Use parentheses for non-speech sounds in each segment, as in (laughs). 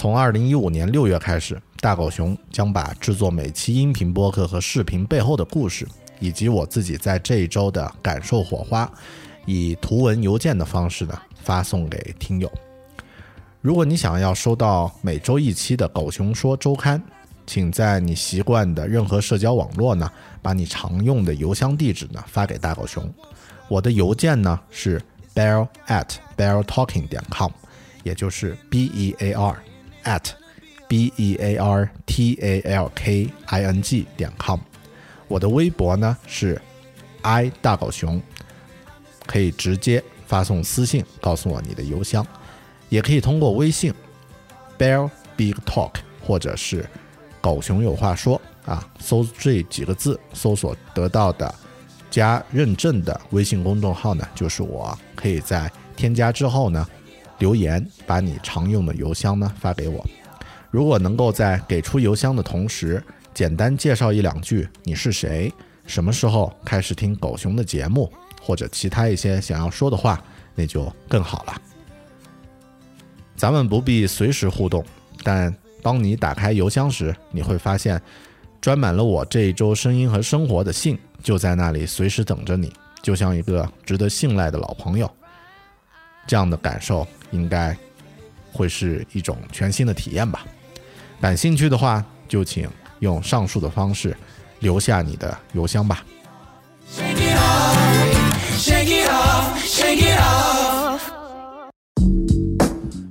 从二零一五年六月开始，大狗熊将把制作每期音频播客和视频背后的故事，以及我自己在这一周的感受火花，以图文邮件的方式呢发送给听友。如果你想要收到每周一期的《狗熊说周刊》，请在你习惯的任何社交网络呢，把你常用的邮箱地址呢发给大狗熊。我的邮件呢是 bear at beartalking 点 com，也就是 b e a r at b e a r t a l k i n g 点 com。我的微博呢是 i 大狗熊，可以直接发送私信告诉我你的邮箱，也可以通过微信 bear big talk 或者是狗熊有话说啊，搜这几个字搜索得到的。加认证的微信公众号呢，就是我可以在添加之后呢，留言把你常用的邮箱呢发给我。如果能够在给出邮箱的同时，简单介绍一两句你是谁，什么时候开始听狗熊的节目，或者其他一些想要说的话，那就更好了。咱们不必随时互动，但当你打开邮箱时，你会发现装满了我这一周声音和生活的信。就在那里，随时等着你，就像一个值得信赖的老朋友。这样的感受应该会是一种全新的体验吧。感兴趣的话，就请用上述的方式留下你的邮箱吧。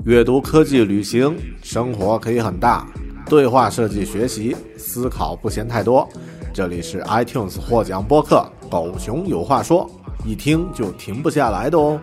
阅读、科技、旅行、生活可以很大，对话设计、学习、思考不嫌太多。这里是 iTunes 获奖播客《狗熊有话说》，一听就停不下来的哦。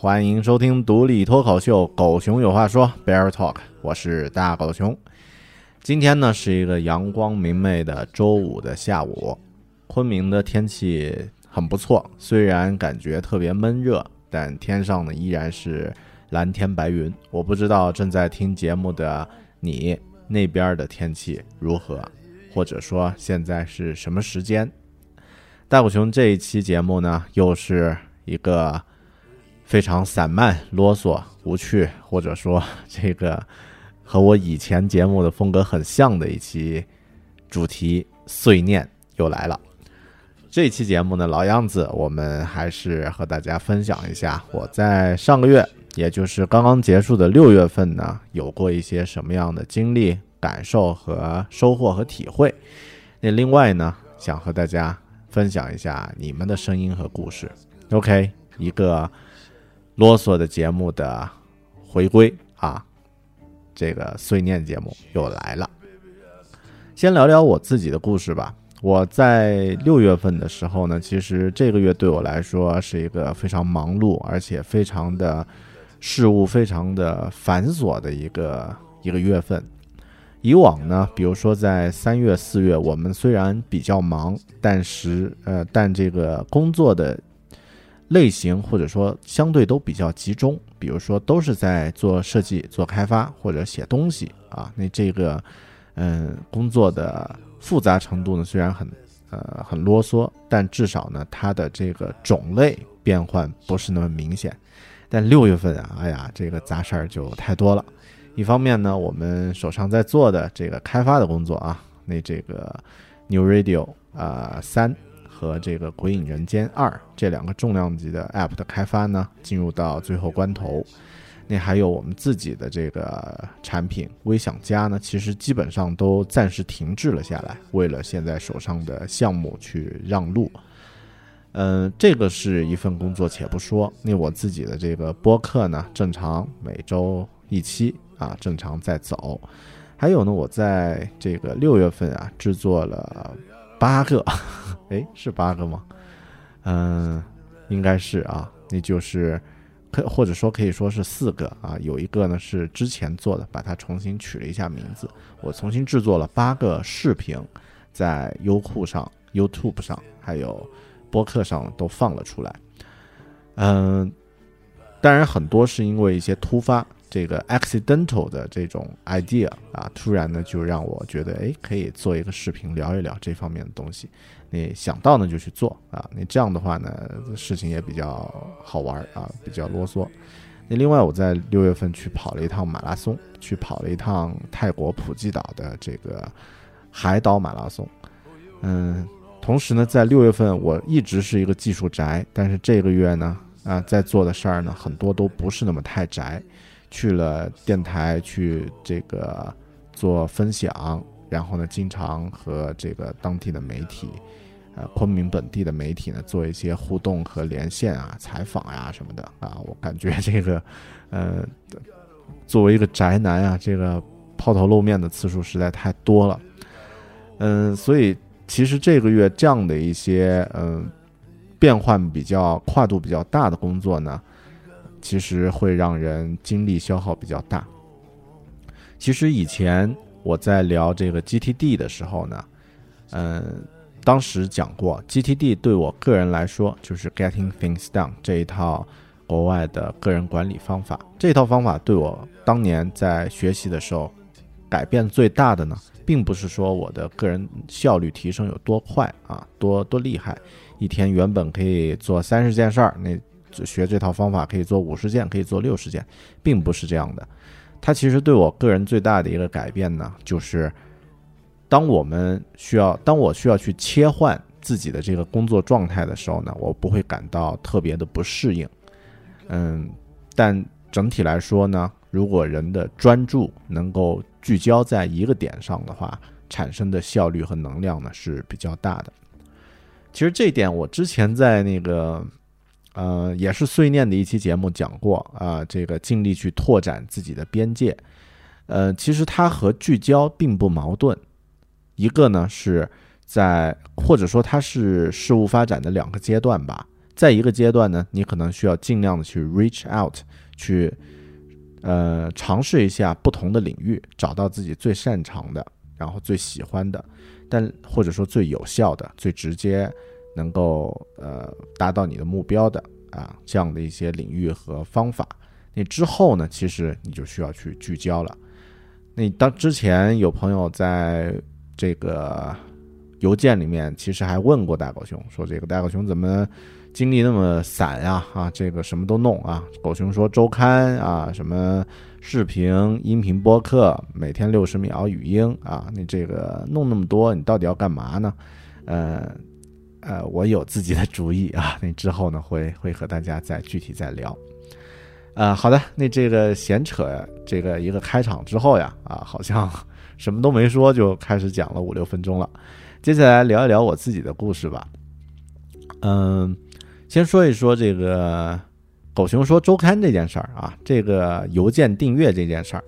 欢迎收听独立脱口秀《狗熊有话说》Bear Talk，我是大狗熊。今天呢是一个阳光明媚的周五的下午，昆明的天气很不错，虽然感觉特别闷热，但天上呢依然是蓝天白云。我不知道正在听节目的你那边的天气如何，或者说现在是什么时间？大狗熊这一期节目呢，又是一个非常散漫、啰嗦、无趣，或者说 (laughs) 这个和我以前节目的风格很像的一期主题碎念又来了。这期节目呢，老样子，我们还是和大家分享一下我在上个月，也就是刚刚结束的六月份呢，有过一些什么样的经历、感受和收获和体会。那另外呢，想和大家。分享一下你们的声音和故事。OK，一个啰嗦的节目的回归啊，这个碎念节目又来了。先聊聊我自己的故事吧。我在六月份的时候呢，其实这个月对我来说是一个非常忙碌，而且非常的事务非常的繁琐的一个一个月份。以往呢，比如说在三月、四月，我们虽然比较忙，但是呃，但这个工作的类型或者说相对都比较集中，比如说都是在做设计、做开发或者写东西啊。那这个嗯，工作的。复杂程度呢，虽然很，呃，很啰嗦，但至少呢，它的这个种类变换不是那么明显。但六月份啊，哎呀，这个杂事儿就太多了。一方面呢，我们手上在做的这个开发的工作啊，那这个 New Radio 啊三和这个鬼影人间二这两个重量级的 App 的开发呢，进入到最后关头。那还有我们自己的这个产品微享家呢，其实基本上都暂时停滞了下来，为了现在手上的项目去让路。嗯，这个是一份工作，且不说。那我自己的这个播客呢，正常每周一期啊，正常在走。还有呢，我在这个六月份啊，制作了八个，哎，是八个吗？嗯，应该是啊，那就是。可或者说可以说是四个啊，有一个呢是之前做的，把它重新取了一下名字。我重新制作了八个视频，在优酷上、YouTube 上还有播客上都放了出来。嗯，当然很多是因为一些突发。这个 accidental 的这种 idea 啊，突然呢就让我觉得，哎，可以做一个视频聊一聊这方面的东西。你想到呢就去做啊，你这样的话呢，事情也比较好玩啊，比较啰嗦。那另外我在六月份去跑了一趟马拉松，去跑了一趟泰国普吉岛的这个海岛马拉松。嗯，同时呢，在六月份我一直是一个技术宅，但是这个月呢，啊，在做的事儿呢，很多都不是那么太宅。去了电台去这个做分享，然后呢，经常和这个当地的媒体，呃，昆明本地的媒体呢做一些互动和连线啊、采访呀什么的啊。我感觉这个，(laughs) 呃，作为一个宅男啊，这个抛头露面的次数实在太多了。嗯，所以其实这个月这样的一些嗯变换比较跨度比较大的工作呢。其实会让人精力消耗比较大。其实以前我在聊这个 GTD 的时候呢，嗯，当时讲过 GTD 对我个人来说就是 Getting Things Done 这一套国外的个人管理方法。这套方法对我当年在学习的时候改变最大的呢，并不是说我的个人效率提升有多快啊，多多厉害，一天原本可以做三十件事儿，那。学这套方法可以做五十件，可以做六十件，并不是这样的。它其实对我个人最大的一个改变呢，就是当我们需要，当我需要去切换自己的这个工作状态的时候呢，我不会感到特别的不适应。嗯，但整体来说呢，如果人的专注能够聚焦在一个点上的话，产生的效率和能量呢是比较大的。其实这一点我之前在那个。呃，也是碎念的一期节目讲过啊，这个尽力去拓展自己的边界。呃，其实它和聚焦并不矛盾，一个呢是在或者说它是事物发展的两个阶段吧。在一个阶段呢，你可能需要尽量的去 reach out，去呃尝试一下不同的领域，找到自己最擅长的，然后最喜欢的，但或者说最有效的、最直接。能够呃达到你的目标的啊这样的一些领域和方法，那之后呢，其实你就需要去聚焦了。那当之前有朋友在这个邮件里面，其实还问过大狗熊，说这个大狗熊怎么精力那么散呀？啊，这个什么都弄啊。狗熊说周刊啊，什么视频、音频播客，每天六十秒语音啊，你这个弄那么多，你到底要干嘛呢？呃。呃，我有自己的主意啊，(laughs) 那之后呢，会会和大家再具体再聊。呃，好的，那这个闲扯这个一个开场之后呀，啊，好像什么都没说就开始讲了五六分钟了。接下来聊一聊我自己的故事吧。嗯，先说一说这个狗熊说周刊这件事儿啊，这个邮件订阅这件事儿，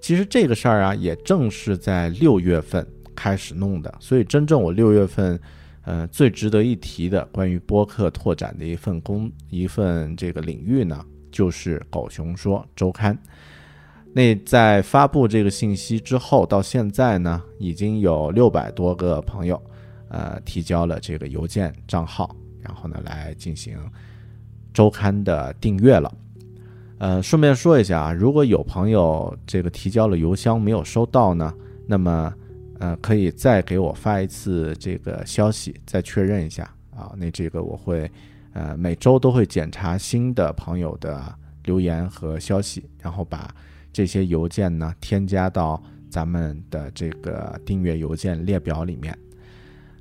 其实这个事儿啊，也正是在六月份开始弄的，所以真正我六月份，呃，最值得一提的关于播客拓展的一份工一份这个领域呢，就是狗熊说周刊。那在发布这个信息之后，到现在呢，已经有六百多个朋友，呃，提交了这个邮件账号，然后呢，来进行周刊的订阅了。呃，顺便说一下啊，如果有朋友这个提交了邮箱没有收到呢，那么呃，可以再给我发一次这个消息，再确认一下啊。那这个我会呃每周都会检查新的朋友的留言和消息，然后把。这些邮件呢，添加到咱们的这个订阅邮件列表里面。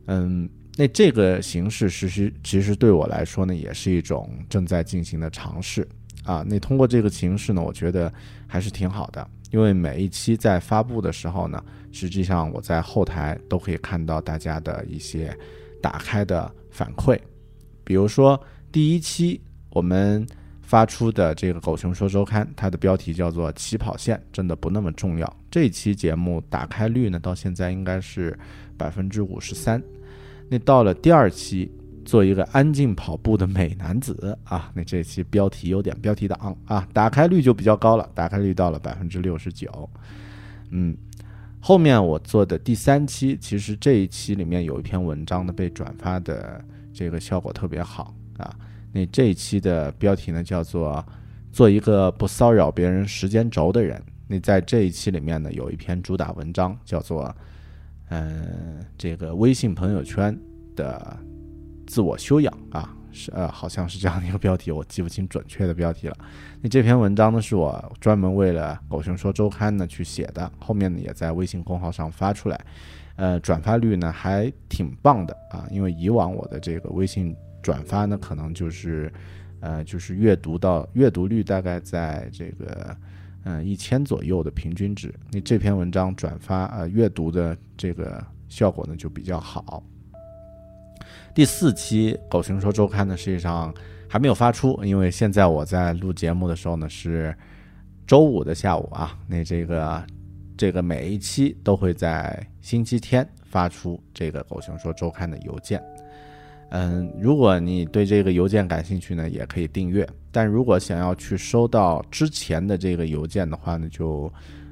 嗯，那这个形式其实其实对我来说呢，也是一种正在进行的尝试啊。那通过这个形式呢，我觉得还是挺好的，因为每一期在发布的时候呢，实际上我在后台都可以看到大家的一些打开的反馈，比如说第一期我们。发出的这个《狗熊说周刊》，它的标题叫做“起跑线真的不那么重要”。这一期节目打开率呢，到现在应该是百分之五十三。那到了第二期，做一个安静跑步的美男子啊，那这期标题有点标题党啊，打开率就比较高了，打开率到了百分之六十九。嗯，后面我做的第三期，其实这一期里面有一篇文章呢被转发的这个效果特别好啊。那这一期的标题呢，叫做“做一个不骚扰别人时间轴的人”。那在这一期里面呢，有一篇主打文章，叫做“嗯，这个微信朋友圈的自我修养”啊，是呃，好像是这样的一个标题，我记不清准确的标题了。那这篇文章呢，是我专门为了《狗熊说周刊》呢去写的，后面呢也在微信公号上发出来，呃，转发率呢还挺棒的啊，因为以往我的这个微信。转发呢，可能就是，呃，就是阅读到阅读率大概在这个，嗯，一千左右的平均值。那这篇文章转发呃阅读的这个效果呢就比较好。第四期《狗熊说周刊》呢，实际上还没有发出，因为现在我在录节目的时候呢是周五的下午啊。那这个这个每一期都会在星期天发出这个《狗熊说周刊》的邮件。嗯，如果你对这个邮件感兴趣呢，也可以订阅。但如果想要去收到之前的这个邮件的话呢，就，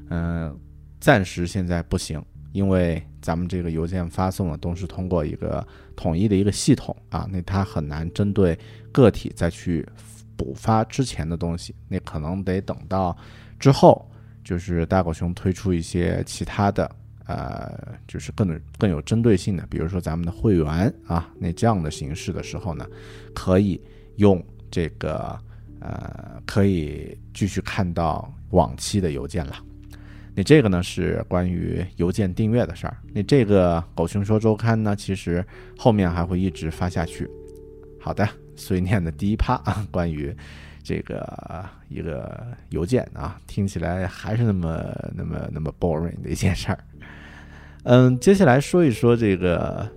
嗯，暂时现在不行，因为咱们这个邮件发送呢都是通过一个统一的一个系统啊，那它很难针对个体再去补发之前的东西，那可能得等到之后，就是大狗熊推出一些其他的。呃，就是更更有针对性的，比如说咱们的会员啊，那这样的形式的时候呢，可以用这个呃，可以继续看到往期的邮件了。那这个呢是关于邮件订阅的事儿。那这个狗熊说周刊呢，其实后面还会一直发下去。好的，碎念的第一趴啊，关于这个一个邮件啊，听起来还是那么那么那么 boring 的一件事儿。嗯，接下来说一说这个，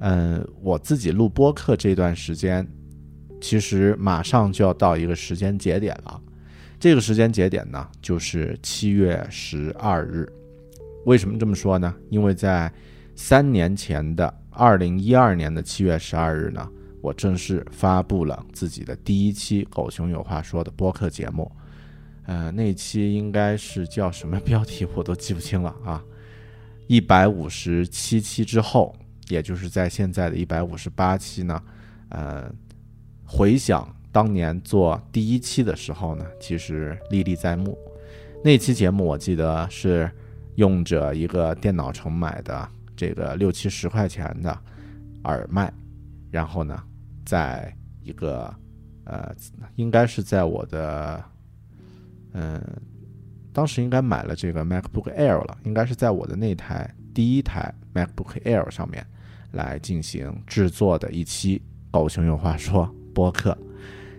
嗯，我自己录播客这段时间，其实马上就要到一个时间节点了。这个时间节点呢，就是七月十二日。为什么这么说呢？因为在三年前的二零一二年的七月十二日呢，我正式发布了自己的第一期《狗熊有话说》的播客节目。呃，那期应该是叫什么标题，我都记不清了啊。一百五十七期之后，也就是在现在的一百五十八期呢，呃，回想当年做第一期的时候呢，其实历历在目。那期节目我记得是用着一个电脑城买的这个六七十块钱的耳麦，然后呢，在一个呃，应该是在我的嗯。当时应该买了这个 MacBook Air 了，应该是在我的那台第一台 MacBook Air 上面来进行制作的一期《狗熊有话说》播客。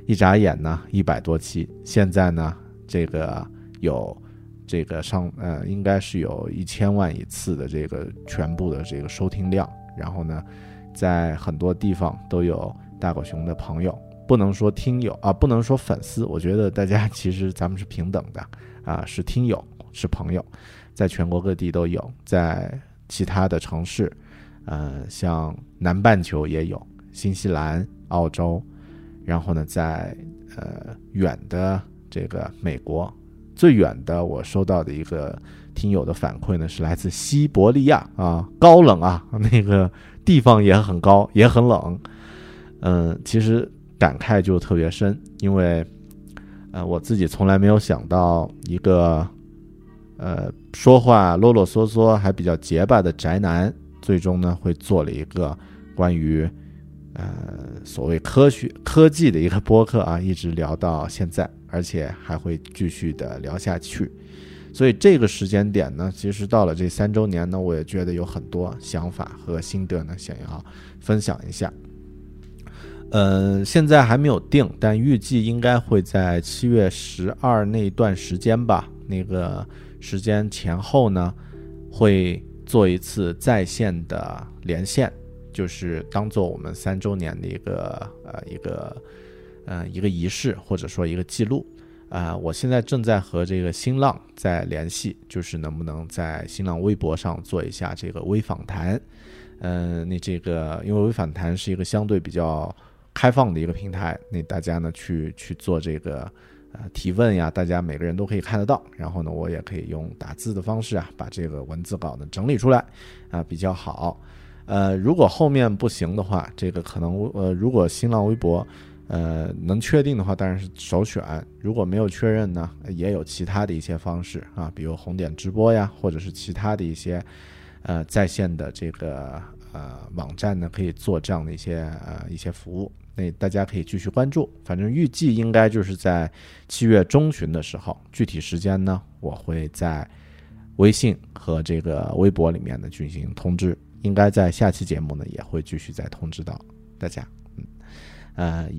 一眨眼呢，一百多期，现在呢，这个有这个上呃，应该是有一千万一次的这个全部的这个收听量。然后呢，在很多地方都有大狗熊的朋友，不能说听友啊，不能说粉丝，我觉得大家 (laughs) 其实咱们是平等的啊，是听友，是朋友，在全国各地都有，在其他的城市，呃，像南半球也有，新西兰、澳洲，然后呢，在呃远的这个美国，最远的我收到的一个听友的反馈呢，是来自西伯利亚啊，高冷啊，那个地方也很高，也很冷。嗯，其实感慨就特别深，因为呃我自己从来没有想到一个呃说话啰啰嗦嗦还比较结巴的宅男，最终呢会做了一个关于呃所谓科学科技的一个播客啊，一直聊到现在，而且还会继续的聊下去。所以这个时间点呢，其实到了这三周年呢，我也觉得有很多想法和心得呢，想要分享一下。呃，现在还没有定，但预计应该会在七月十二那段时间吧。那个时间前后呢，会做一次在线的连线，就是当做我们三周年的一个呃一个呃一个仪式，或者说一个记录。啊，我现在正在和这个新浪在联系，就是能不能在新浪微博上做一下这个微访谈。嗯，那这个因为微访谈是一个相对比较开放的一个平台，那大家呢去去做这个呃提问呀，大家每个人都可以看得到。然后呢，我也可以用打字的方式啊，把这个文字稿呢整理出来啊，比较好。呃，如果后面不行的话，这个可能呃，如果新浪微博。呃，能确定的话当然是首选。如果没有确认呢，也有其他的一些方式啊，比如红点直播呀，或者是其他的一些呃在线的这个呃网站呢，可以做这样的一些呃一些服务。那大家可以继续关注。反正预计应该就是在七月中旬的时候，具体时间呢，我会在微信和这个微博里面呢进行通知。应该在下期节目呢也会继续再通知到大家。嗯，呃。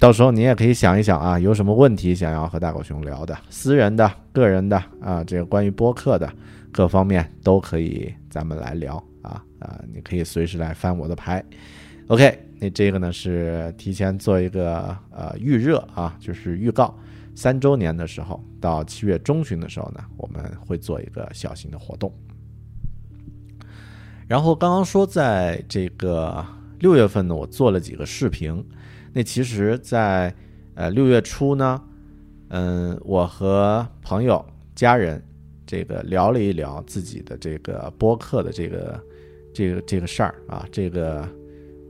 到时候你也可以想一想啊，有什么问题想要和大狗熊聊的，私人的、个人的啊，这个关于播客的各方面都可以，咱们来聊啊啊，你可以随时来翻我的牌。OK，那这个呢是提前做一个呃预热啊，就是预告三周年的时候，到七月中旬的时候呢，我们会做一个小型的活动。然后刚刚说在这个六月份呢，我做了几个视频。那其实，在呃六月初呢，嗯，我和朋友、家人这个聊了一聊自己的这个播客的这个这个这个事儿啊，这个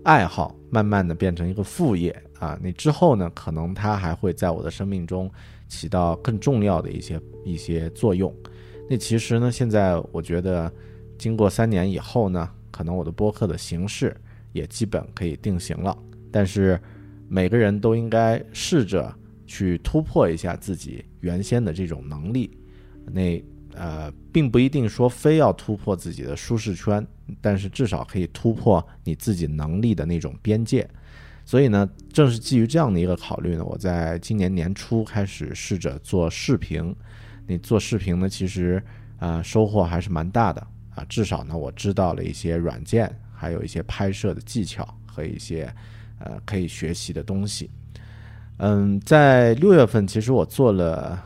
爱好，慢慢的变成一个副业啊。那之后呢，可能它还会在我的生命中起到更重要的一些一些作用。那其实呢，现在我觉得，经过三年以后呢，可能我的播客的形式也基本可以定型了，但是。每个人都应该试着去突破一下自己原先的这种能力，那呃，并不一定说非要突破自己的舒适圈，但是至少可以突破你自己能力的那种边界。所以呢，正是基于这样的一个考虑呢，我在今年年初开始试着做视频。你做视频呢，其实啊收获还是蛮大的啊，至少呢我知道了一些软件，还有一些拍摄的技巧和一些。呃，可以学习的东西。嗯，在六月份，其实我做了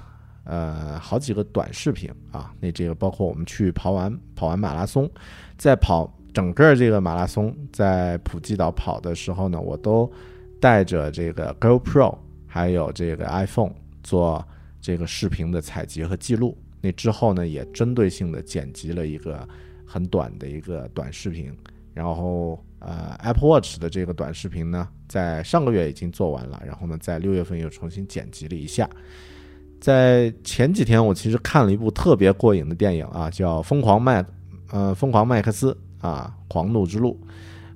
呃好几个短视频啊。那这个包括我们去跑完跑完马拉松，在跑整个这个马拉松在普吉岛跑的时候呢，我都带着这个 GoPro 还有这个 iPhone 做这个视频的采集和记录。那之后呢，也针对性的剪辑了一个很短的一个短视频，然后。呃，Apple Watch 的这个短视频呢，在上个月已经做完了，然后呢，在六月份又重新剪辑了一下。在前几天，我其实看了一部特别过瘾的电影啊，叫《疯狂麦》，呃，《疯狂麦克斯》啊，《狂怒之路》，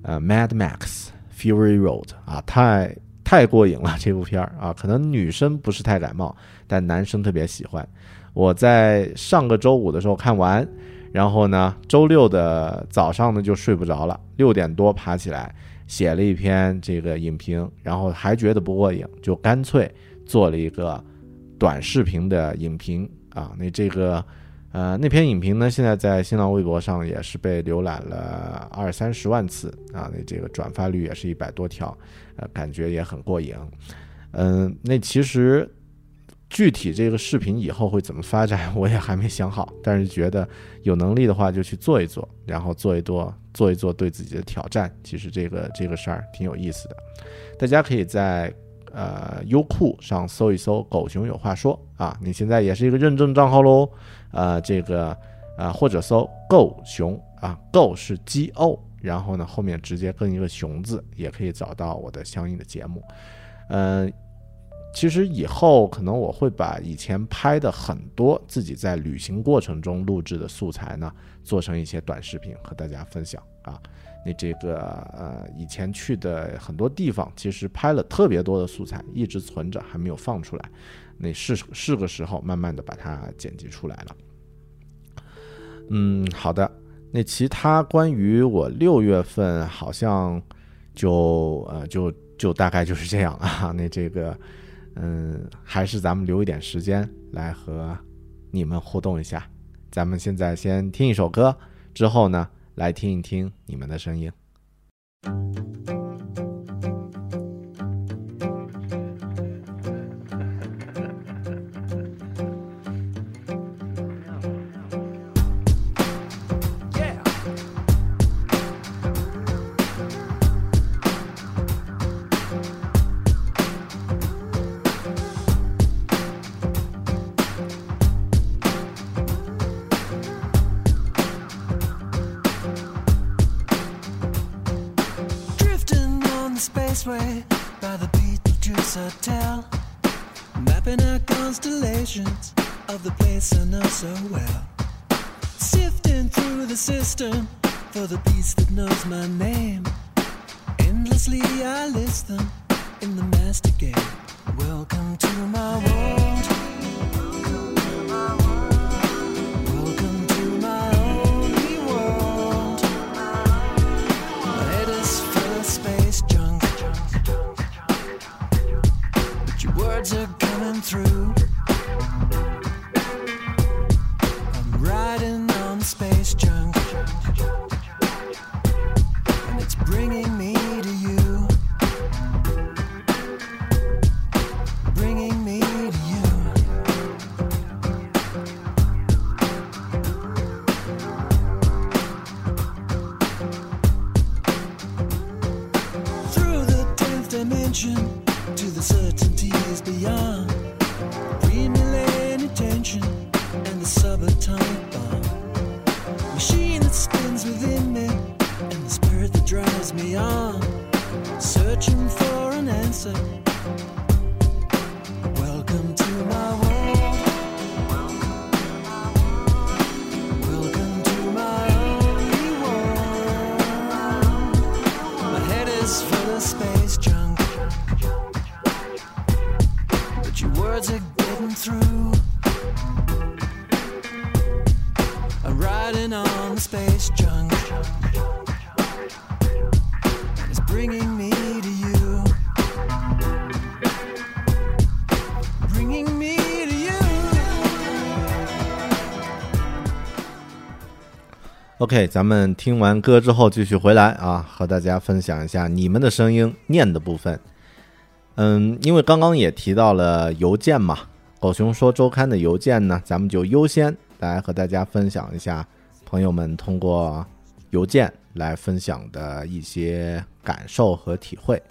呃，《Mad Max Fury Road》啊，太太过瘾了这部片儿啊，可能女生不是太感冒，但男生特别喜欢。我在上个周五的时候看完。然后呢，周六的早上呢就睡不着了，六点多爬起来写了一篇这个影评，然后还觉得不过瘾，就干脆做了一个短视频的影评啊。那这个，呃，那篇影评呢，现在在新浪微博上也是被浏览了二三十万次啊，那这个转发率也是一百多条，呃，感觉也很过瘾。嗯，那其实具体这个视频以后会怎么发展，(laughs) 我也还没想好，但是觉得有能力的话就去做一做，然后做一做，做一做对自己的挑战。其实这个这个事儿挺有意思的，大家可以在。呃，优酷上搜一搜“狗熊有话说”啊，你现在也是一个认证账号喽。呃，这个啊，或者搜“狗熊”啊，“狗”是 G O，然后呢后面直接跟一个“熊”字，也可以找到我的相应的节目。嗯，其实以后可能我会把以前拍的很多自己在旅行过程中录制的素材呢，做成一些短视频和大家分享啊。那这个呃，以前去的很多地方，其实拍了特别多的素材，一直存着，还没有放出来。那是是个时候，慢慢的把它剪辑出来了。嗯，好的。那其他关于我六月份，好像就呃，就就大概就是这样啊。那这个，嗯，还是咱们留一点时间来和你们互动一下。咱们现在先听一首歌，之后呢？来听一听你们的声音。drifting through the system for the peace that knows my name. Endlessly I list them in the master game. Welcome to my world. Space junk, but your words are coming through. OK，咱们听完歌之后继续回来啊，和大家分享一下你们的声音念的部分。嗯，因为刚刚也提到了邮件嘛，狗熊说周刊的邮件呢，咱们就优先来和大家分享一下朋友们通过邮件来分享的一些感受和体会。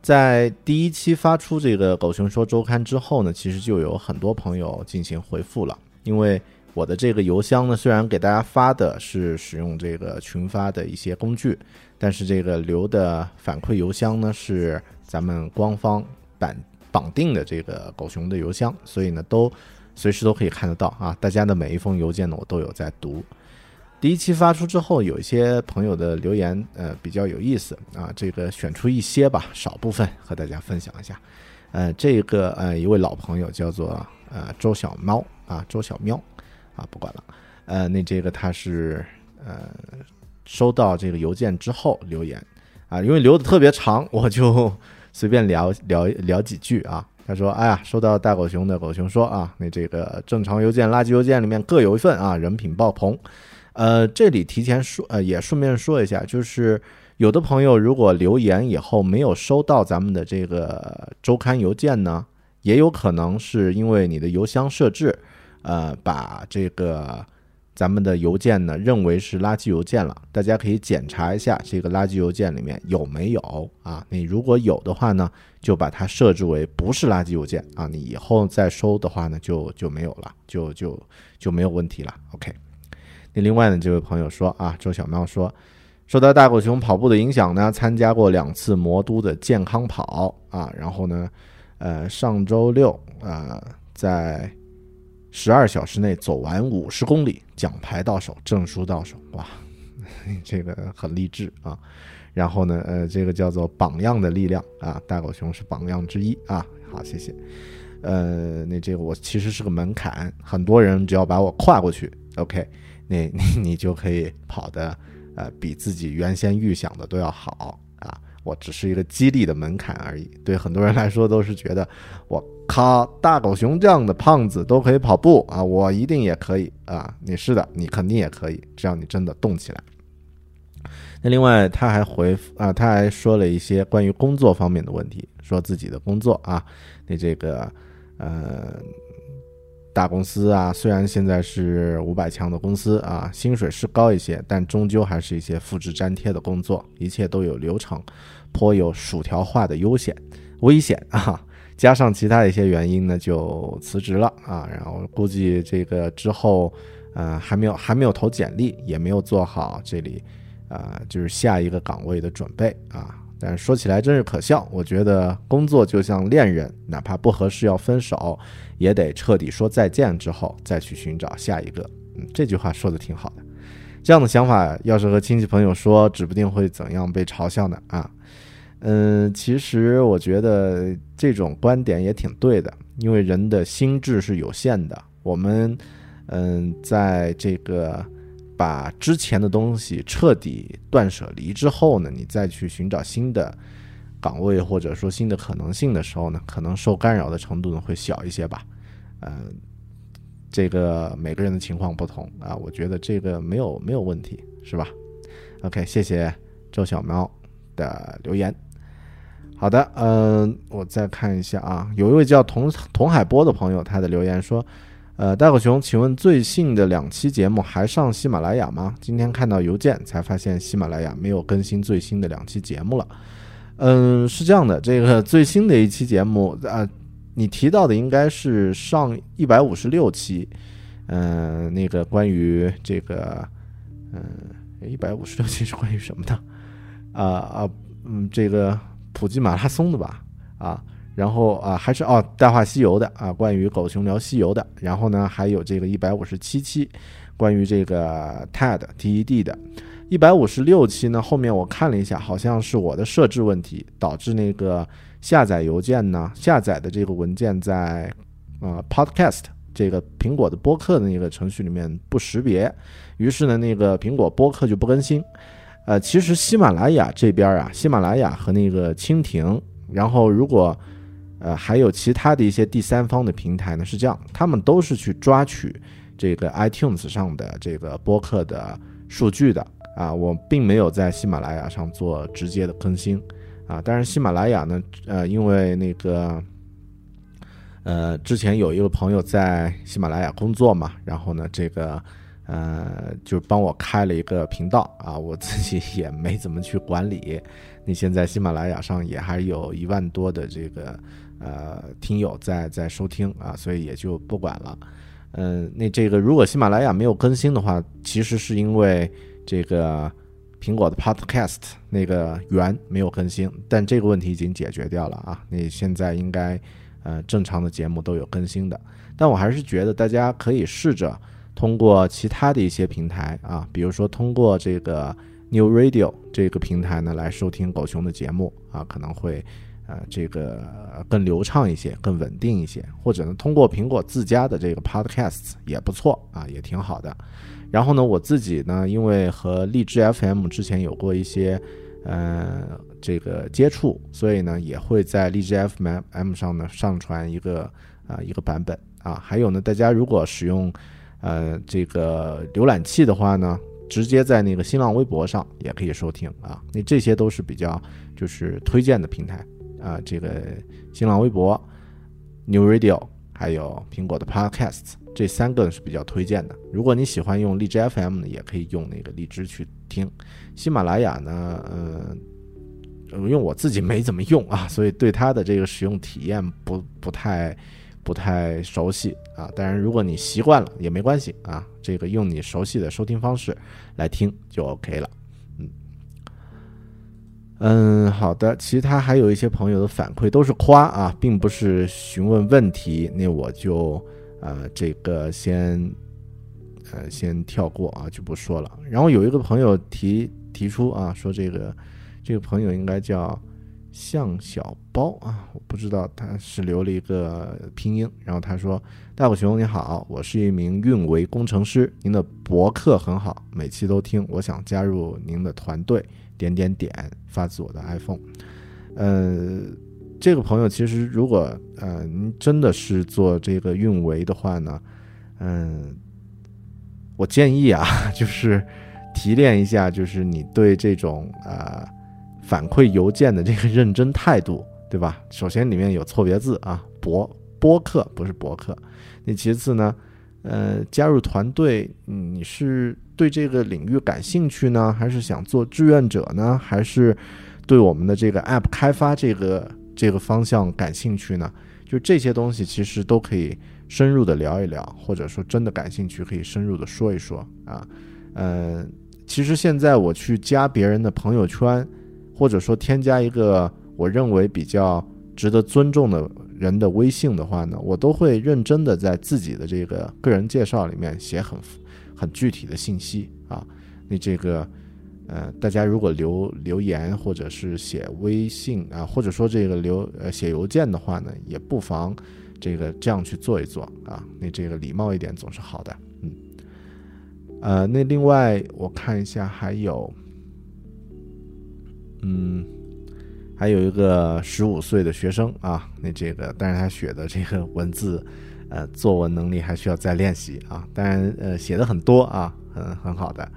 在第一期发出这个狗熊说周刊之后呢，其实就有很多朋友进行回复了，因为。我的这个邮箱呢，虽然给大家发的是使用这个群发的一些工具，但是这个留的反馈邮箱呢是咱们官方绑绑定的这个狗熊的邮箱，所以呢都随时都可以看得到啊。大家的每一封邮件呢，我都有在读。第一期发出之后，有一些朋友的留言，呃，比较有意思啊。这个选出一些吧，少部分和大家分享一下。呃，这个呃一位老朋友叫做呃周小猫啊，周小喵。啊，不管了，呃，那这个他是呃收到这个邮件之后留言啊，因为留的特别长，我就随便聊聊聊几句啊。他说：“哎呀，收到大狗熊的狗熊说啊，那这个正常邮件、垃圾邮件里面各有一份啊，人品爆棚。呃，这里提前说，呃，也顺便说一下，就是有的朋友如果留言以后没有收到咱们的这个周刊邮件呢，也有可能是因为你的邮箱设置，呃，把这个。”咱们的邮件呢，认为是垃圾邮件了，大家可以检查一下这个垃圾邮件里面有没有啊？你如果有的话呢，就把它设置为不是垃圾邮件啊，你以后再收的话呢，就就没有了，就就就没有问题了。OK。那另外呢，这位朋友说啊，周小喵说，受到大狗熊跑步的影响呢，参加过两次魔都的健康跑啊，然后呢，呃，上周六啊，在。十二小时内走完五十公里，奖牌到手，证书到手，哇，(laughs) 这个很励志啊！然后呢，呃，这个叫做榜样的力量啊，大狗熊是榜样之一啊。好，谢谢。呃，那这个我其实是个门槛，很多人只要把我跨过去，OK，那 (laughs) 你你就可以跑的呃比自己原先预想的都要好啊。我只是一个激励的门槛而已，对很多人来说都是觉得我。靠，大狗熊这样的胖子都可以跑步啊，我一定也可以啊！你是的，你肯定也可以，只要你真的动起来。那另外，他还回复啊，他还说了一些关于工作方面的问题，说自己的工作啊，那这个呃大公司啊，虽然现在是五百强的公司啊，薪水是高一些，但终究还是一些复制粘贴的工作，一切都有流程，颇有薯条化的悠闲危险啊。加上其他一些原因呢，就辞职了啊。然后估计这个之后，呃，还没有还没有投简历，也没有做好这里，啊，就是下一个岗位的准备啊。但是说起来真是可笑，我觉得工作就像恋人，哪怕不合适要分手，也得彻底说再见之后再去寻找下一个。嗯，这句话说的挺好的。这样的想法要是和亲戚朋友说，指不定会怎样被嘲笑呢啊。嗯，其实我觉得这种观点也挺对的，因为人的心智是有限的。我们，嗯，在这个把之前的东西彻底断舍离之后呢，你再去寻找新的岗位或者说新的可能性的时候呢，可能受干扰的程度呢会小一些吧。嗯，这个每个人的情况不同啊，我觉得这个没有没有问题，是吧？OK，谢谢周小喵的留言。好的，嗯，我再看一下啊，有一位叫童童海波的朋友，他的留言说，呃，大狗熊，请问最新的两期节目还上喜马拉雅吗？今天看到邮件才发现喜马拉雅没有更新最新的两期节目了。嗯，是这样的，这个最新的一期节目啊，你提到的应该是上一百五十六期，嗯，那个关于这个，嗯，一百五十六期是关于什么的？啊啊，嗯，这个。普及马拉松的吧，啊，然后啊，还是哦，大话西游的啊，关于狗熊聊西游的，然后呢，还有这个一百五十七期，关于这个 TED TED 的，一百五十六期呢，后面我看了一下，好像是我的设置问题导致那个下载邮件呢，下载的这个文件在呃 Podcast 这个苹果的播客的那个程序里面不识别，于是呢，那个苹果播客就不更新。呃，其实喜马拉雅这边啊，喜马拉雅和那个蜻蜓，然后如果，呃，还有其他的一些第三方的平台呢，是这样，他们都是去抓取这个 iTunes 上的这个播客的数据的啊。我并没有在喜马拉雅上做直接的更新啊。但是喜马拉雅呢，呃，因为那个，呃，之前有一个朋友在喜马拉雅工作嘛，然后呢，这个。呃，就帮我开了一个频道啊，我自己 (laughs) 也没怎么去管理。你现在喜马拉雅上也还有一万多的这个呃听友在在收听啊，所以也就不管了。嗯，那这个如果喜马拉雅没有更新的话，其实是因为这个苹果的 Podcast 那个源没有更新，但这个问题已经解决掉了啊。你现在应该呃正常的节目都有更新的，但我还是觉得大家可以试着。通过其他的一些平台啊，比如说通过这个 New Radio 这个平台呢来收听狗熊的节目啊，可能会呃这个更流畅一些，更稳定一些。或者呢，通过苹果自家的这个 Podcasts 也不错啊，也挺好的。然后呢，我自己呢，因为和荔枝 FM 之前有过一些呃这个接触，所以呢也会在荔枝 FM 上呢上传一个啊、一个版本啊。还有呢，大家如果使用呃这个浏览器的话呢，直接在那个新浪微博上也可以收听啊。那这些都是比较就是推荐的平台啊，这个新浪微博、New Radio 还有苹果的 Podcast 这三个是比较推荐的。如果你喜欢用荔枝 FM 呢，也可以用那个荔枝去听。喜马拉雅呢，呃，呃因为我自己没怎么用啊，所以对它的这个使用体验不不太不太熟悉啊。当然，如果你习惯了也没关系啊，这个用你熟悉的收听方式来听就 OK 了。嗯嗯，好的。其他还有一些朋友的反馈都是夸啊，并不是询问问题，那我就呃这个先呃先跳过啊，就不说了。然后有一个朋友提提出啊，说这个这个朋友应该叫向小包啊，我不知道他是留了一个拼音。然后他说：“大狗熊你好，我是一名运维工程师，您的博客很好，每期都听，我想加入您的团队。”点点点发自我的 iPhone。呃，这个朋友其实如果呃您真的是做这个运维的话呢，嗯、我建议啊，(laughs) 就是提炼一下，就是你对这种呃反馈邮件的这个认真态度，(laughs) 对吧？首先里面有错别字啊，博播客不是博客。那其次呢，呃，加入团队，嗯你是对这个领域感兴趣呢，还是想做志愿者呢，还是对我们的这个 App 开发这个这个方向感兴趣呢？就这些东西其实都可以深入的聊一聊，或者说真的感兴趣可以深入的说一说啊。呃，其实现在我去加别人的朋友圈，或者说添加一个我认为比较值得尊重的人的微信的话呢，我都会认真的在自己的这个个人介绍里面写很很具体的信息啊。你这个呃，大家如果留留言或者是写微信啊，或者说这个留呃写邮件的话呢，也不妨这个这样去做一做啊。你这个礼貌一点总是好的，嗯。呃，那另外我看一下还有，嗯，还有一个十五岁的学生啊，那这个但是他写的这个文字，呃，作文能力还需要再练习啊。当然，呃，写的很多啊，很很好的，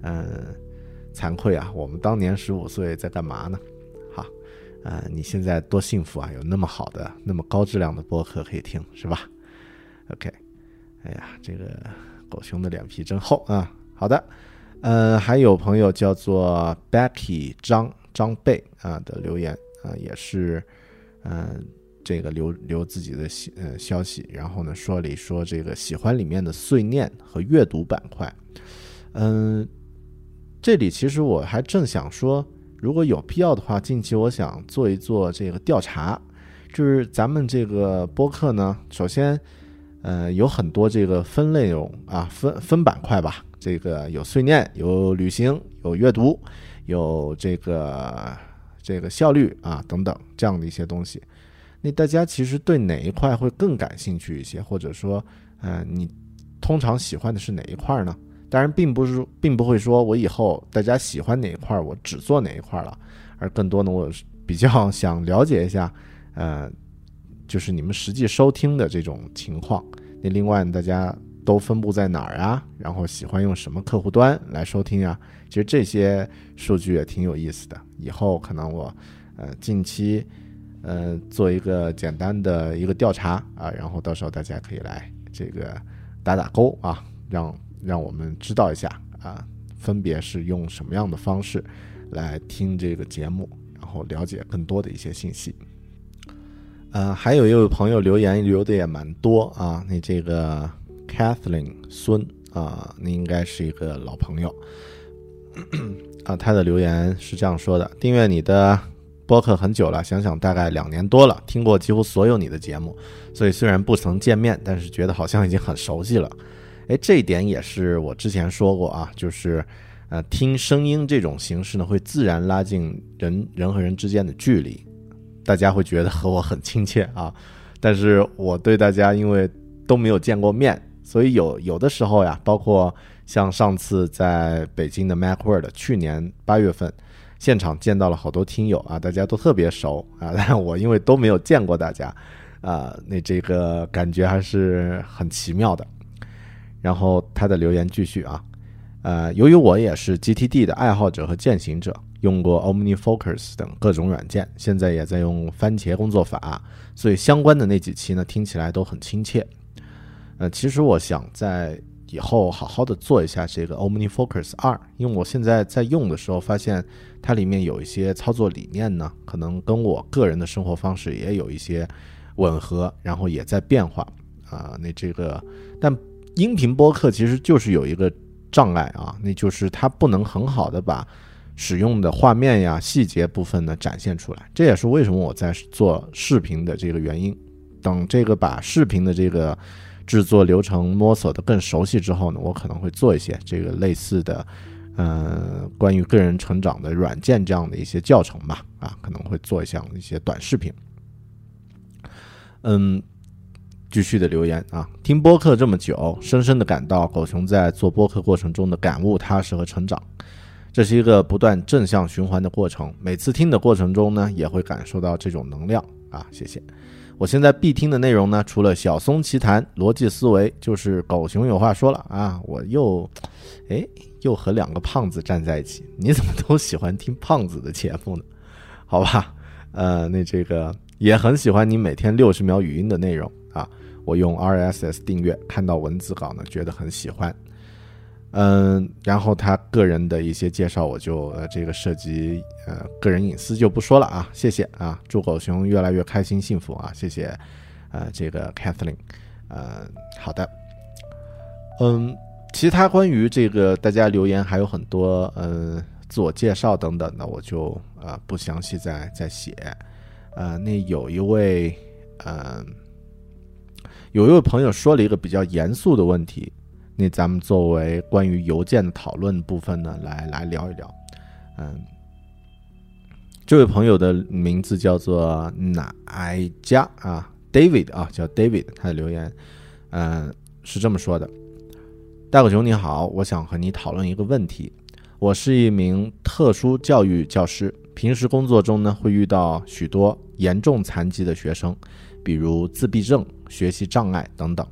嗯、惭愧啊，我们当年十五岁在干嘛呢？好，呃，你现在多幸福啊，有那么好的、那么高质量的播客可以听，是吧？OK，哎呀，这个狗熊的脸皮真厚啊。好的，呃，还有朋友叫做 Becky 张张贝啊的留言啊，也是，嗯、这个留留自己的消呃消息，然后呢说了一说这个喜欢里面的碎念和阅读板块，嗯、这里其实我还正想说，如果有必要的话，近期我想做一做这个调查，就是咱们这个播客呢，首先，呃，有很多这个分内容啊，分分板块吧，这个有碎念，有旅行，有阅读，有这个这个效率啊等等这样的一些东西。那大家其实对哪一块会更感兴趣一些，或者说，呃，你通常喜欢的是哪一块呢？当然，并不是，并不会说我以后大家喜欢哪一块，我只做哪一块了，而更多呢，我比较想了解一下，呃，就是你们实际收听的这种情况。那另外，大家都分布在哪儿啊？然后喜欢用什么客户端来收听啊？其实这些数据也挺有意思的。以后可能我，呃，近期，呃，做一个简单的一个调查啊，然后到时候大家可以来这个打打勾啊，让让我们知道一下啊，分别是用什么样的方式来听这个节目，然后了解更多的一些信息。呃，还有一位朋友留言留的也蛮多啊，那这个 Kathleen 孙啊，那应该是一个老朋友啊，他的留言是这样说的：订阅你的播客很久了，想想大概两年多了，听过几乎所有你的节目，所以虽然不曾见面，但是觉得好像已经很熟悉了。哎，这一点也是我之前说过啊，就是呃，听声音这种形式呢，会自然拉近人人和人之间的距离，大家会觉得和我很亲切啊。但是我对大家因为都没有见过面，所以有有的时候呀，包括像上次在北京的 MacWorld，去年八月份现场见到了好多听友啊，大家都特别熟啊，(laughs) 但我因为都没有见过大家，啊，那这个感觉还是很奇妙的。然后他的留言继续啊，呃，由于我也是 GTD 的爱好者和践行者，用过 OmniFocus 等各种软件，现在也在用番茄工作法，所以相关的那几期呢，听起来都很亲切。呃，其实我想在以后好好的做一下这个 OmniFocus 二，因为我现在在用的时候发现它里面有一些操作理念呢，可能跟我个人的生活方式也有一些吻合，然后也在变化啊。那这个，但音频播客其实就是有一个障碍啊，那就是它不能很好的把使用的画面呀、细节部分呢展现出来。这也是为什么我在做视频的这个原因。等这个把视频的这个制作流程摸索的更熟悉之后呢，我可能会做一些这个类似的，呃，关于个人成长的软件这样的一些教程吧，啊，可能会做一下一些短视频。嗯，继续的留言啊，听播客这么久，深深的感到狗熊在做播客过程中的感悟、踏实和成长，这是一个不断正向循环的过程。每次听的过程中呢，也会感受到这种能量啊，谢谢。我现在必听的内容呢，除了小松奇谈、逻辑思维，就是狗熊有话说了啊！我又，哎，又和两个胖子站在一起。你怎么都喜欢听胖子的节目呢？好吧，呃，那这个也很喜欢你每天六十秒语音的内容啊。我用 RSS 订阅，看到文字稿呢，觉得很喜欢。嗯，然后他个人的一些介绍，我就呃这个涉及呃个人隐私就不说了啊，谢谢啊，祝狗熊越来越开心幸福啊，谢谢，呃这个 Kathleen，呃好的，嗯，其他关于这个大家留言还有很多呃自我介绍等等的，我就呃不详细再再写，呃那有一位呃有一位朋友说了一个比较严肃的问题。那咱们作为关于邮件的讨论部分呢，来来聊一聊。嗯，这位朋友的名字叫做奶家啊，David 啊，叫 David。他的留言，嗯，是这么说的：大狗熊你好，我想和你讨论一个问题。我是一名特殊教育教师，平时工作中呢会遇到许多严重残疾的学生，比如自闭症、学习障碍等等。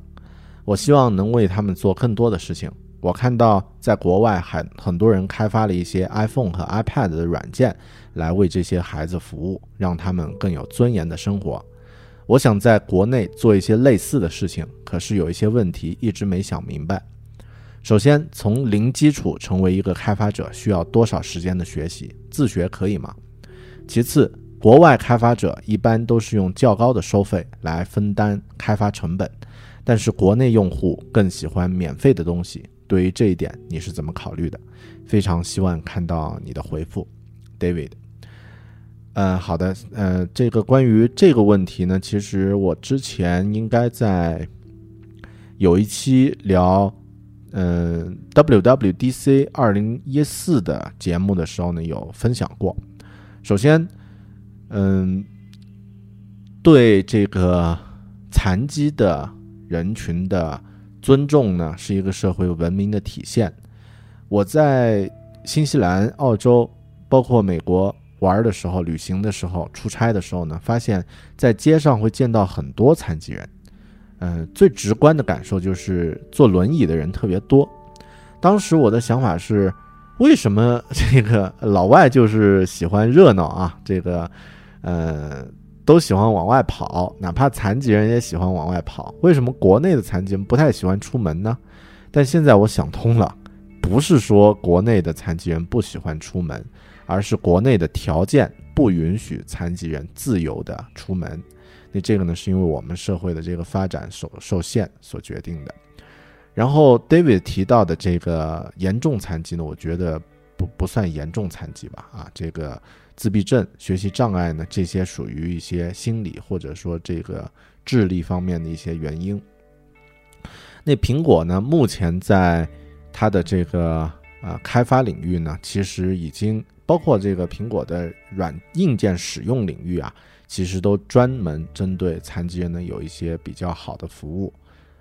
我希望能为他们做更多的事情。我看到在国外很很多人开发了一些 iPhone 和 iPad 的软件，来为这些孩子服务，让他们更有尊严的生活。我想在国内做一些类似的事情，可是有一些问题一直没想明白。首先，从零基础成为一个开发者需要多少时间的学习？自学可以吗？其次，国外开发者一般都是用较高的收费来分担开发成本。但是国内用户更喜欢免费的东西，对于这一点你是怎么考虑的？非常希望看到你的回复，David。嗯，好的，呃，这个关于这个问题呢，其实我之前应该在有一期聊嗯 WWDC 二零一四的节目的时候呢，有分享过。首先，嗯，对这个残疾的。人群的尊重呢，是一个社会文明的体现。我在新西兰、澳洲，包括美国玩的时候、旅行的时候、出差的时候呢，发现，在街上会见到很多残疾人。嗯，最直观的感受就是坐轮椅的人特别多。当时我的想法是，为什么这个老外就是喜欢热闹啊？这个，呃。都喜欢往外跑，哪怕残疾人也喜欢往外跑。为什么国内的残疾人不太喜欢出门呢？但现在我想通了，不是说国内的残疾人不喜欢出门，而是国内的条件不允许残疾人自由的出门。那这个呢，是因为我们社会的这个发展受受限所决定的。然后 David 提到的这个严重残疾呢，我觉得不不算严重残疾吧？啊，这个。自闭症、学习障碍呢？这些属于一些心理或者说这个智力方面的一些原因。那苹果呢？目前在它的这个呃开发领域呢，其实已经包括这个苹果的软硬件使用领域啊，其实都专门针对残疾人呢有一些比较好的服务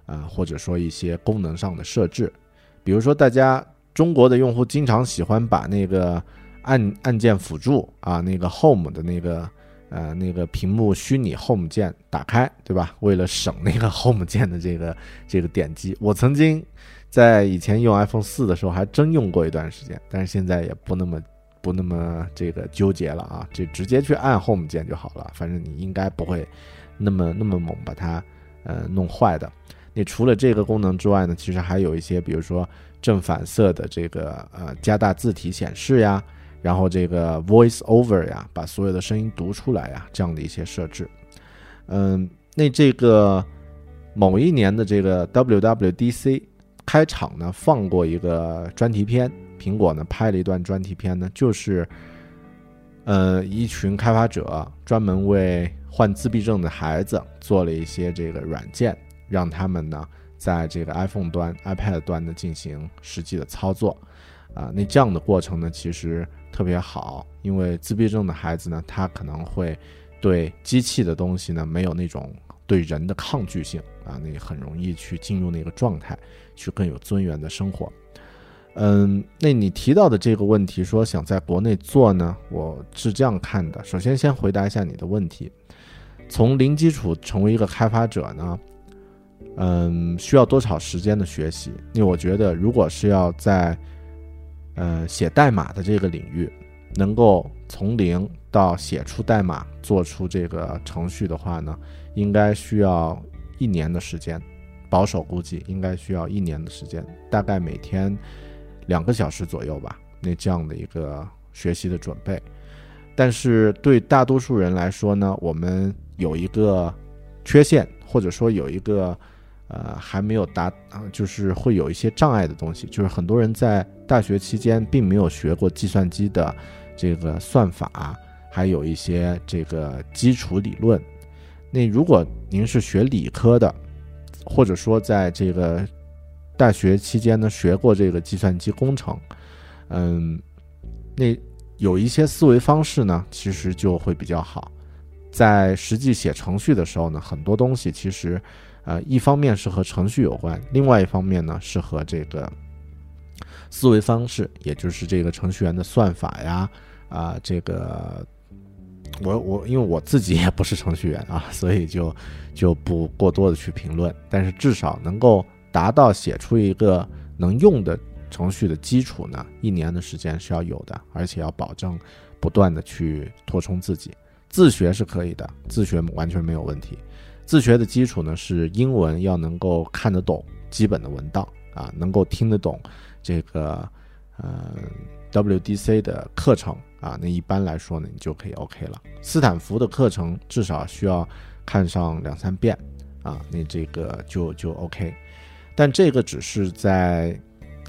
啊，或者说一些功能上的设置。比如说，大家中国的用户经常喜欢把那个。按按键辅助啊，那个 Home 的那个呃那个屏幕虚拟 Home 键打开，对吧？为了省那个 Home 键的这个这个点击，我曾经在以前用 iPhone 四的时候还真用过一段时间，但是现在也不那么不那么这个纠结了啊，就直接去按 Home 键就好了，反正你应该不会那么那么猛把它呃弄坏的。你除了这个功能之外呢，其实还有一些，比如说正反色的这个呃加大字体显示呀，然后这个 Voice Over 呀，把所有的声音读出来呀，这样的一些设置。嗯，那这个某一年的这个 WWDC 开场呢，放过一个专题片，苹果呢拍了一段专题片呢，就是呃一群开发者专门为患自闭症的孩子做了一些这个软件。让他们呢，在这个 iPhone 端、iPad 端呢进行实际的操作，啊，那这样的过程呢，其实特别好，因为自闭症的孩子呢，他可能会对机器的东西呢没有那种对人的抗拒性啊，那很容易去进入那个状态，去更有尊严的生活。嗯，那你提到的这个问题，说想在国内做呢，我是这样看的。首先，先回答一下你的问题，从零基础成为一个开发者呢？嗯，需要多少时间的学习？因为我觉得，如果是要在，呃，写代码的这个领域，能够从零到写出代码、做出这个程序的话呢，应该需要一年的时间，保守估计应该需要一年的时间，大概每天两个小时左右吧。那这样的一个学习的准备，但是对大多数人来说呢，我们有一个缺陷，或者说有一个。呃，还没有达，就是会有一些障碍的东西，就是很多人在大学期间并没有学过计算机的这个算法，还有一些这个基础理论。那如果您是学理科的，或者说在这个大学期间呢学过这个计算机工程，嗯，那有一些思维方式呢，其实就会比较好，在实际写程序的时候呢，很多东西其实。呃，一方面是和程序有关，另外一方面呢是和这个思维方式，也就是这个程序员的算法呀，啊，这个我我因为我自己也不是程序员啊，所以就就不过多的去评论，但是至少能够达到写出一个能用的程序的基础呢，一年的时间是要有的，而且要保证不断的去扩充自己，自学是可以的，自学完全没有问题。自学的基础呢是英文要能够看得懂基本的文档啊，能够听得懂这个呃 WDC 的课程啊，那一般来说呢你就可以 OK 了。斯坦福的课程至少需要看上两三遍啊，那这个就就 OK。但这个只是在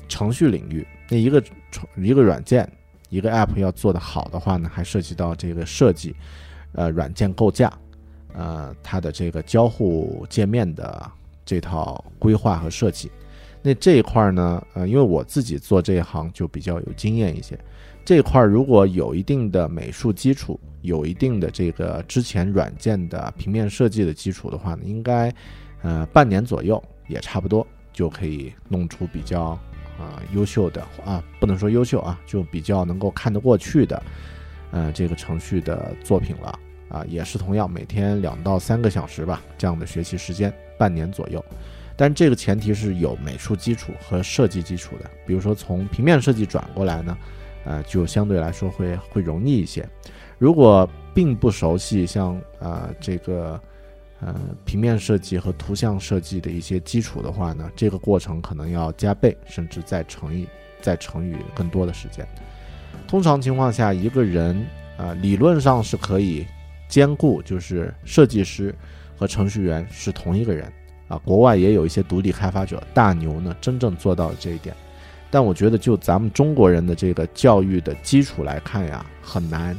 程序领域，那一个一个软件一个 App 要做得好的话呢，还涉及到这个设计，呃，软件构架。呃，它的这个交互界面的这套规划和设计，那这一块呢，呃，因为我自己做这一行就比较有经验一些，这一块如果有一定的美术基础，有一定的这个之前软件的平面设计的基础的话呢，应该，呃，半年左右也差不多就可以弄出比较啊优秀的啊，不能说优秀啊，就比较能够看得过去的，呃，这个程序的作品了。啊，也是同样每天两到三个小时吧，这样的学习时间，半年左右。但这个前提是有美术基础和设计基础的。比如说从平面设计转过来呢，呃，就相对来说会会容易一些。如果并不熟悉像啊这个呃平面设计和图像设计的一些基础的话呢，这个过程可能要加倍，甚至再乘以再乘以更多的时间。通常情况下，一个人啊理论上是可以。兼顾就是设计师和程序员是同一个人啊，国外也有一些独立开发者大牛呢，真正做到了这一点。但我觉得就咱们中国人的这个教育的基础来看呀，很难。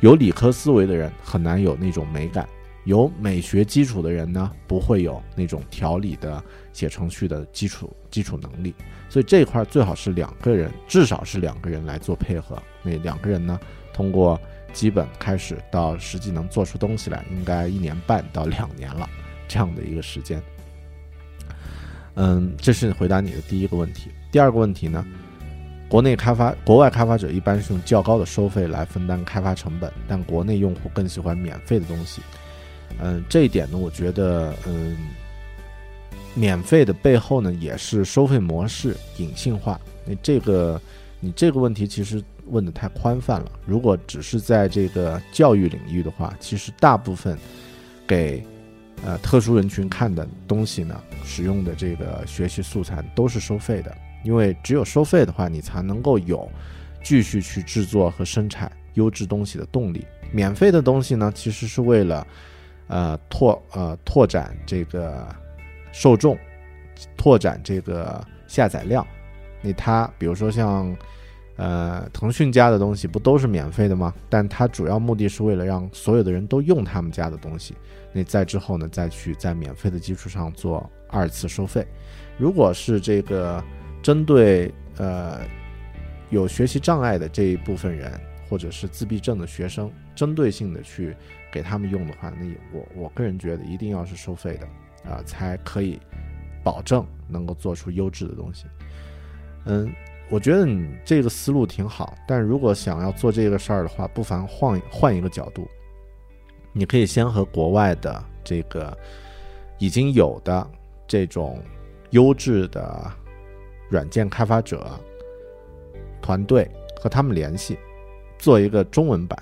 有理科思维的人很难有那种美感，有美学基础的人呢，不会有那种条理的写程序的基础基础能力。所以这块最好是两个人，至少是两个人来做配合。那两个人呢，通过。基本开始到实际能做出东西来，应该一年半到两年了，这样的一个时间。嗯，这是回答你的第一个问题。第二个问题呢，国内开发，国外开发者一般是用较高的收费来分担开发成本，但国内用户更喜欢免费的东西。嗯，这一点呢，我觉得，嗯，免费的背后呢，也是收费模式隐性化。那这个，你这个问题其实问的太宽泛了。如果只是在这个教育领域的话，其实大部分给呃特殊人群看的东西呢，使用的这个学习素材都是收费的。因为只有收费的话，你才能够有继续去制作和生产优质东西的动力。免费的东西呢，其实是为了呃拓呃拓展这个受众，拓展这个下载量。那它比如说像呃腾讯家的东西，不都是免费的吗？但它主要目的是为了让所有的人都用他们家的东西。那在之后呢，再去在免费的基础上做二次收费。如果是这个。针对呃有学习障碍的这一部分人，或者是自闭症的学生，针对性的去给他们用的话，那我我个人觉得一定要是收费的啊，才可以保证能够做出优质的东西。嗯，我觉得你这个思路挺好，但如果想要做这个事儿的话，不妨换换一个角度，你可以先和国外的这个已经有的这种优质的。软件开发者团队和他们联系，做一个中文版，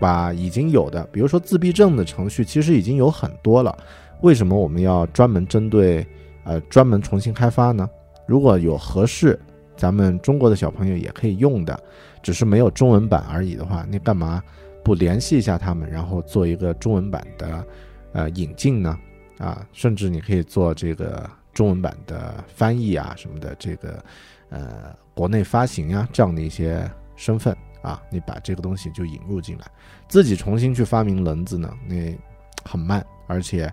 把已经有的，比如说自闭症的程序，其实已经有很多了。为什么我们要专门针对呃专门重新开发呢？如果有合适咱们中国的小朋友也可以用的，只是没有中文版而已的话，你干嘛不联系一下他们，然后做一个中文版的呃引进呢？啊，甚至你可以做这个。中文版的翻译啊，什么的，这个，呃，国内发行啊，这样的一些身份啊，你把这个东西就引入进来，自己重新去发明轮子呢，那很慢，而且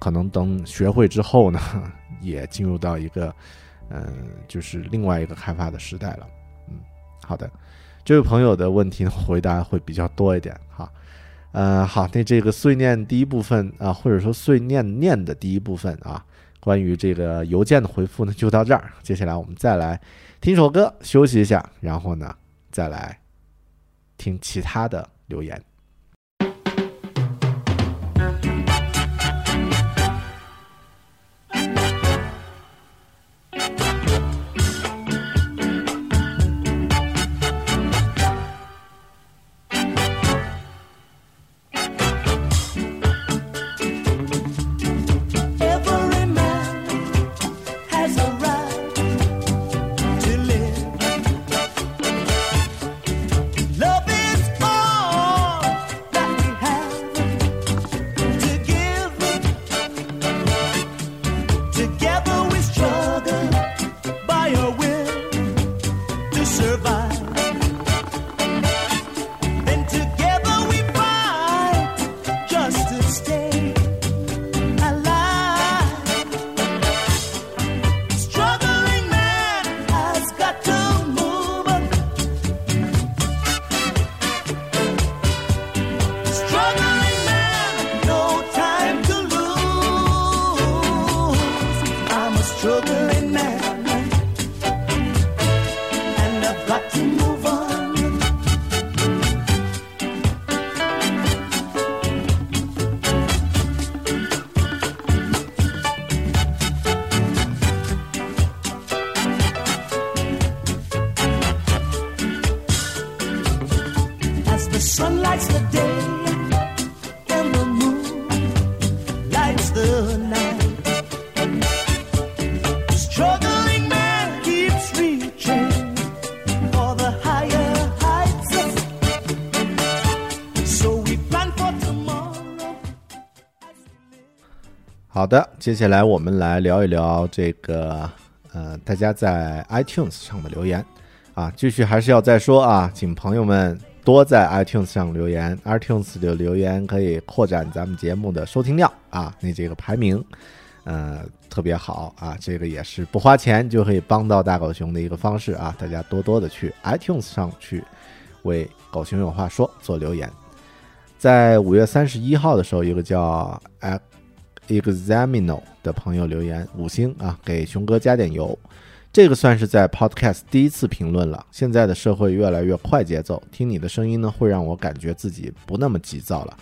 可能等学会之后呢，(laughs) 也进入到一个，嗯，就是另外一个开发的时代了。嗯，好的，这位朋友的问题，回答会比较多一点哈。呃，好，那这个碎念第一部分啊，或者说碎念念的第一部分啊。关于这个邮件的回复呢，就到这儿。接下来我们再来听首歌，休息一下，然后呢，再来听其他的留言。接下来我们来聊一聊这个，呃，大家在 iTunes 上的留言啊。继续还是要再说啊，请朋友们多在 iTunes 上留言，iTunes 的留言可以扩展咱们节目的收听量啊，那这个排名，呃，特别好啊。这个也是不花钱就可以帮到大狗熊的一个方式啊。大家多多的去 iTunes 上去为狗熊有话说做留言。在五月三十一号的时候，一个叫。Examiner 的朋友留言五星啊，给熊哥加点油。这个算是在 Podcast 第一次评论了。现在的社会越来越快节奏，听你的声音呢，会让我感觉自己不那么急躁了，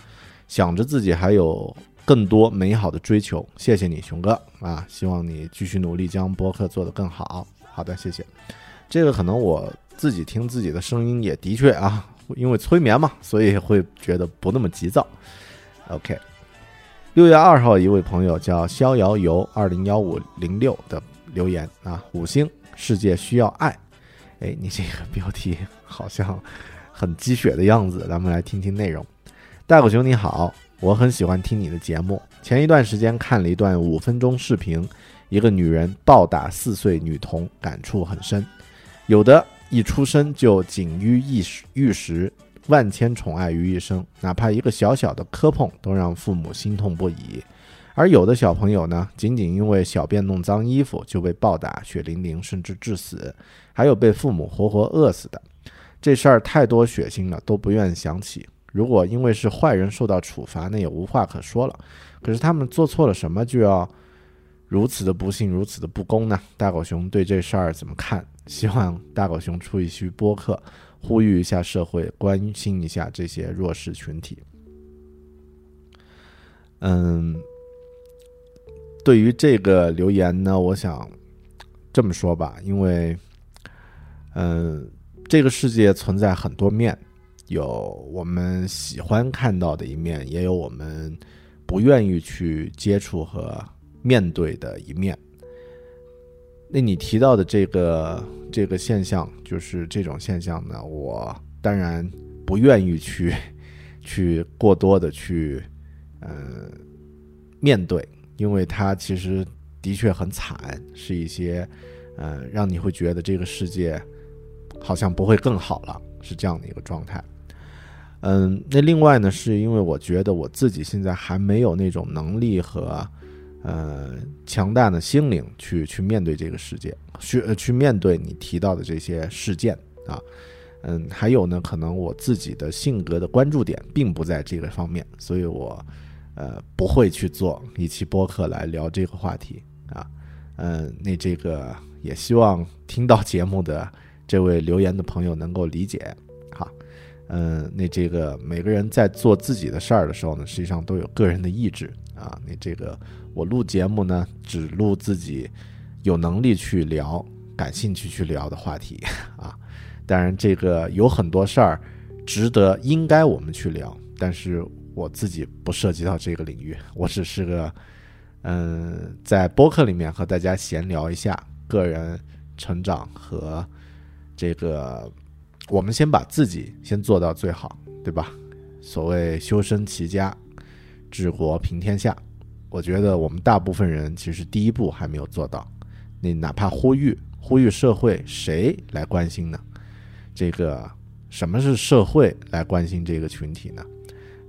想着自己还有更多美好的追求。谢谢你，熊哥啊！希望你继续努力，将播客做得更好。好的，谢谢。这个可能我自己听自己的声音也的确啊，因为催眠嘛，所以会觉得不那么急躁。OK，六月二号，一位朋友叫逍遥游二零幺五零六的留言啊，五星世界需要爱。哎，你这个标题好像很鸡血的样子，咱们来听听内容。大狗熊你好，我很喜欢听你的节目。前一段时间看了一段五分钟视频，一个女人暴打四岁女童，感触很深。有的一出生就锦衣，玉食万千宠爱于一身，哪怕一个小小的磕碰都让父母心痛不已；而有的小朋友呢，仅仅因为小便弄脏衣服就被暴打血淋淋，甚至致死，还有被父母活活饿死的。这事儿太多血腥了，都不愿想起。如果因为是坏人受到处罚，那也无话可说了。可是他们做错了什么，就要如此的不幸，如此的不公呢？大狗熊对这事儿怎么看？希望大狗熊出一期播客，呼吁一下社会，关心一下这些弱势群体。嗯，对于这个留言呢，我想这么说吧，因为，嗯，这个世界存在很多面，有我们喜欢看到的一面，也有我们不愿意去接触和面对的一面。那你提到的这个这个现象，就是这种现象呢？我当然不愿意去去过多的去呃面对，因为它其实的确很惨，是一些呃让你会觉得这个世界好像不会更好了，是这样的一个状态。嗯，那另外呢，是因为我觉得我自己现在还没有那种能力和。呃，强大的心灵去去面对这个世界，去呃去面对你提到的这些事件啊，嗯，还有呢，可能我自己的性格的关注点并不在这个方面，所以我呃不会去做一期播客来聊这个话题啊，嗯，那这个也希望听到节目的这位留言的朋友能够理解，哈，嗯，那这个每个人在做自己的事儿的时候呢，实际上都有个人的意志啊，那这个。我录节目呢，只录自己有能力去聊、感兴趣去聊的话题 (laughs) 啊。当然，这个有很多事儿值得、应该我们去聊，但是我自己不涉及到这个领域，我只是个嗯，在播客里面和大家闲聊一下个人成长和这个，我们先把自己先做到最好，对吧？所谓修身齐家治国平天下。我觉得我们大部分人其实第一步还没有做到，你哪怕呼吁呼吁社会，谁来关心呢？这个什么是社会来关心这个群体呢？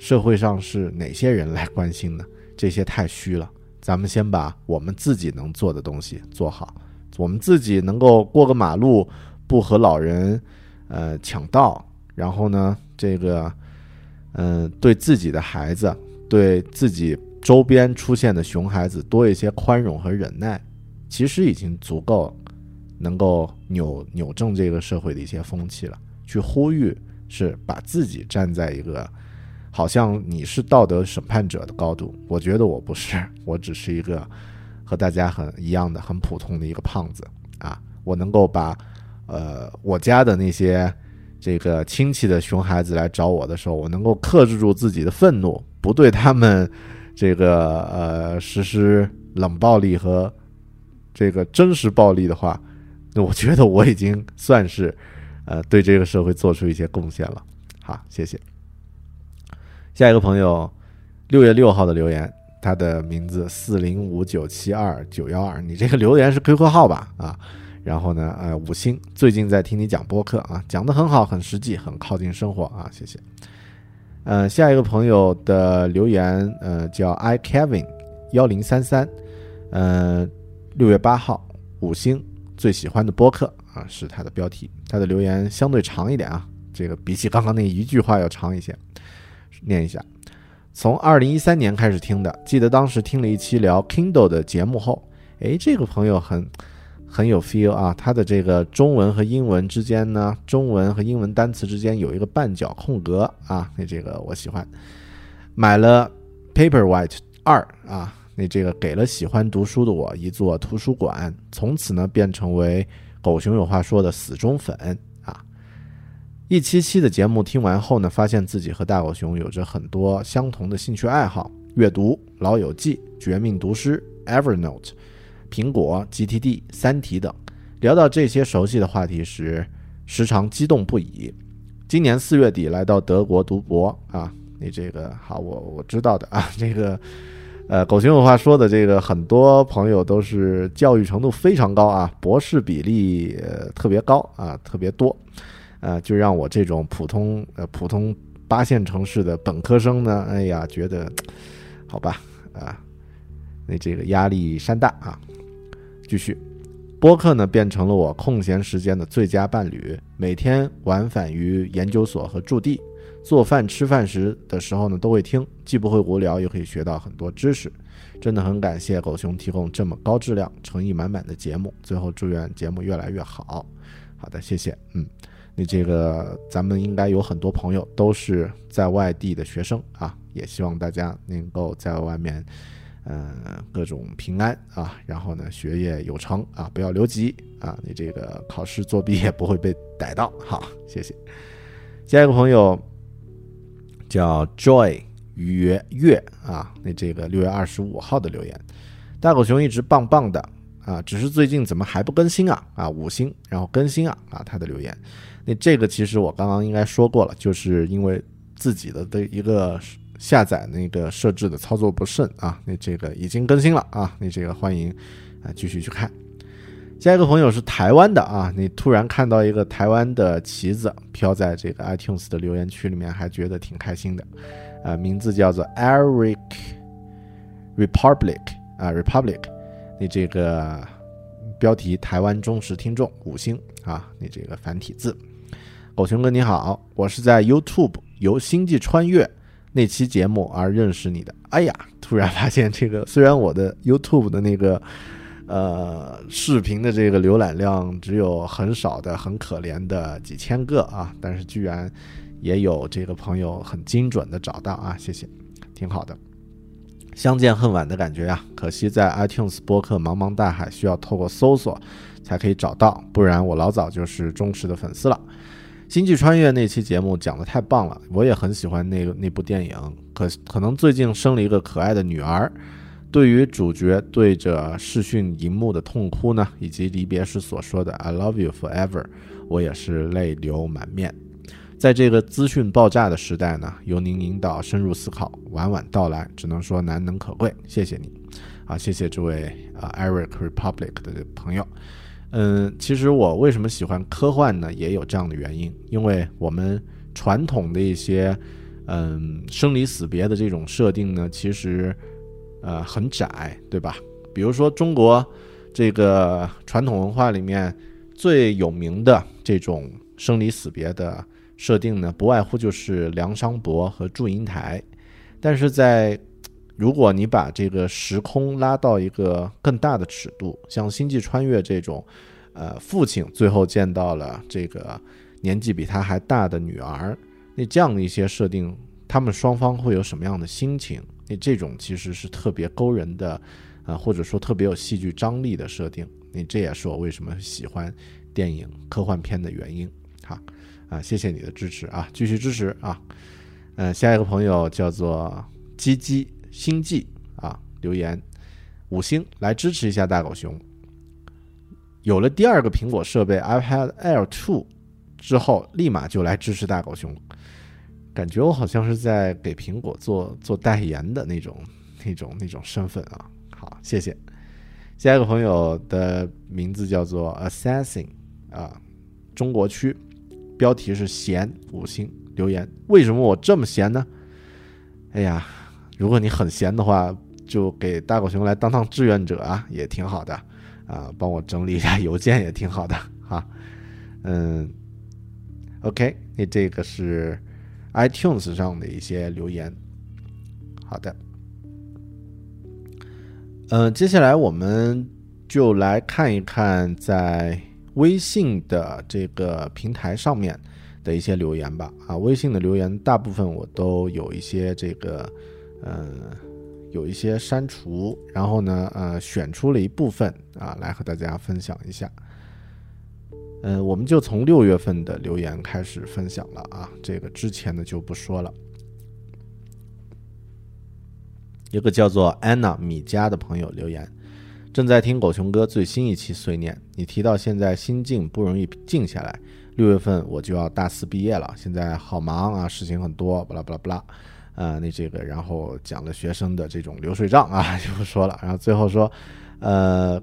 社会上是哪些人来关心呢？这些太虚了。咱们先把我们自己能做的东西做好，我们自己能够过个马路不和老人呃抢道，然后呢，这个嗯，对自己的孩子，对自己。周边出现的熊孩子多一些宽容和忍耐，其实已经足够能够扭扭正这个社会的一些风气了。去呼吁是把自己站在一个好像你是道德审判者的高度，我觉得我不是，我只是一个和大家很一样的很普通的一个胖子啊。我能够把呃我家的那些这个亲戚的熊孩子来找我的时候，我能够克制住自己的愤怒，不对他们。这个呃，实施冷暴力和这个真实暴力的话，那我觉得我已经算是呃对这个社会做出一些贡献了。好，谢谢。下一个朋友，六月六号的留言，他的名字四零五九七二九幺二，你这个留言是 QQ 号吧？啊，然后呢，呃，五星，最近在听你讲播客啊，讲的很好，很实际，很靠近生活啊，谢谢。呃，下一个朋友的留言，呃，叫 i Kevin 幺零三三，呃，六月八号，五星最喜欢的播客啊，是他的标题。他的留言相对长一点啊，这个比起刚刚那一句话要长一些，念一下。从二零一三年开始听的，记得当时听了一期聊 Kindle 的节目后，哎，这个朋友很很有 feel 啊。它的这个中文和英文之间呢，中文和英文单词之间有一个半角空格啊，那这个我喜欢。买了 Paperwhite 二啊，那这个给了喜欢读书的我一座图书馆，从此呢便成为狗熊有话说的死忠粉啊。一期期的节目听完后呢，发现自己和大狗熊有着很多相同的兴趣爱好：阅读、老友记、绝命毒师、Evernote、苹果、GTD、三体等。聊到这些熟悉的话题时，时常激动不已。今年四月底来到德国读博啊。你这个好，我我知道的啊，这个，呃，狗熊有话说的这个很多朋友都是教育程度非常高啊，博士比例呃特别高啊，特别多，呃，就让我这种普通呃普通八线城市的本科生呢，哎呀，觉得好吧啊，那这个压力山大啊，继续，播客呢变成了我空闲时间的最佳伴侣，每天往返于研究所和驻地。做饭、吃饭时的时候呢，都会听，既不会无聊，又可以学到很多知识，真的很感谢狗熊提供这么高质量、诚意满满的节目。最后祝愿节目越来越好。好的，谢谢。嗯，那这个咱们应该有很多朋友都是在外地的学生啊，也希望大家能够在外面，嗯，各种平安啊，然后呢，学业有成啊，不要留级啊，你这个考试作弊也不会被逮到。好，谢谢。下一个朋友。叫 Joy 月月啊，那这个六月二十五号的留言，大狗熊一直棒棒的啊，只是最近怎么还不更新啊？啊，五星，然后更新啊啊，他的留言，那这个其实我刚刚应该说过了，就是因为自己的的一个下载那个设置的操作不慎啊，那这个已经更新了啊，那这个欢迎啊继续去看。下一个朋友是台湾的啊，你突然看到一个台湾的旗子飘在这个 (laughs) iTunes 的留言区里面，还觉得挺开心的，啊，名字叫做 Eric Republic 啊，Republic，你这个标题台湾忠实听众五星啊，你这个繁体字，狗熊哥你好，我是在 YouTube 由星际穿越那期节目而认识你的，哎呀，突然发现这个虽然我的 YouTube 的那个。呃，视频的这个浏览量只有很少的、很可怜的几千个啊，但是居然也有这个朋友很精准的找到啊，谢谢，挺好的。相见恨晚的感觉呀，可惜在 iTunes 播客茫茫大海，需要透过搜索才可以找到，不然我老早就是忠实的粉丝了。星际穿越那期节目讲的太棒了，我也很喜欢那个那部电影，可可能最近生了一个可爱的女儿。对于主角对着视讯荧幕的痛哭呢，以及离别时所说的 “I love you forever”，我也是泪流满面。在这个资讯爆炸的时代呢，由您引导深入思考，晚晚到来，只能说难能可贵。谢谢你，啊，谢谢这位啊 Eric Republic 的朋友。嗯，其实我为什么喜欢科幻呢？也有这样的原因，因为我们传统的一些嗯生离死别的这种设定呢，其实。呃，很窄，对吧？比如说中国这个传统文化里面最有名的这种生离死别的设定呢，不外乎就是梁山伯和祝英台。但是在如果你把这个时空拉到一个更大的尺度，像星际穿越这种，呃，父亲最后见到了这个年纪比他还大的女儿，那这样的一些设定，他们双方会有什么样的心情？那这种其实是特别勾人的，啊，或者说特别有戏剧张力的设定。那这也是我为什么喜欢电影科幻片的原因。好，啊，谢谢你的支持啊，继续支持啊。嗯，下一个朋友叫做鸡鸡星际啊，留言五星来支持一下大狗熊。有了第二个苹果设备 iPad Air Two 之后，立马就来支持大狗熊。感觉我好像是在给苹果做做代言的那种、那种、那种身份啊！好，谢谢。下一个朋友的名字叫做 Assassin 啊，中国区，标题是闲五星留言。为什么我这么闲呢？哎呀，如果你很闲的话，就给大狗熊来当当志愿者啊，也挺好的啊，帮我整理一下邮件也挺好的哈。嗯，OK，那这个是。iTunes 上的一些留言，好的，嗯，接下来我们就来看一看在微信的这个平台上面的一些留言吧。啊，微信的留言大部分我都有一些这个，嗯，有一些删除，然后呢，呃，选出了一部分啊，来和大家分享一下。嗯，我们就从六月份的留言开始分享了啊，这个之前的就不说了。一个叫做安娜米佳的朋友留言，正在听狗熊哥最新一期碎念，你提到现在心境不容易静下来，六月份我就要大四毕业了，现在好忙啊，事情很多，巴拉巴拉巴拉，啊，那这个然后讲了学生的这种流水账啊，(laughs) 就不说了，然后最后说，呃。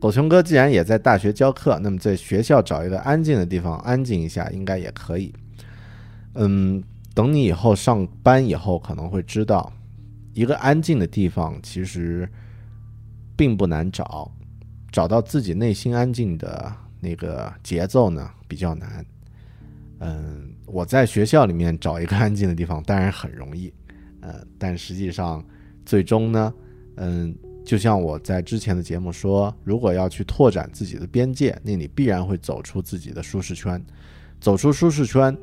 狗熊哥既然也在大学教课，那么在学校找一个安静的地方安静一下，应该也可以。嗯，等你以后上班以后，可能会知道，一个安静的地方其实并不难找，找到自己内心安静的那个节奏呢比较难。嗯，我在学校里面找一个安静的地方当然很容易，呃，但实际上最终呢，嗯。就像我在之前的节目说，如果要去拓展自己的边界，那你必然会走出自己的舒适圈。走出舒适圈，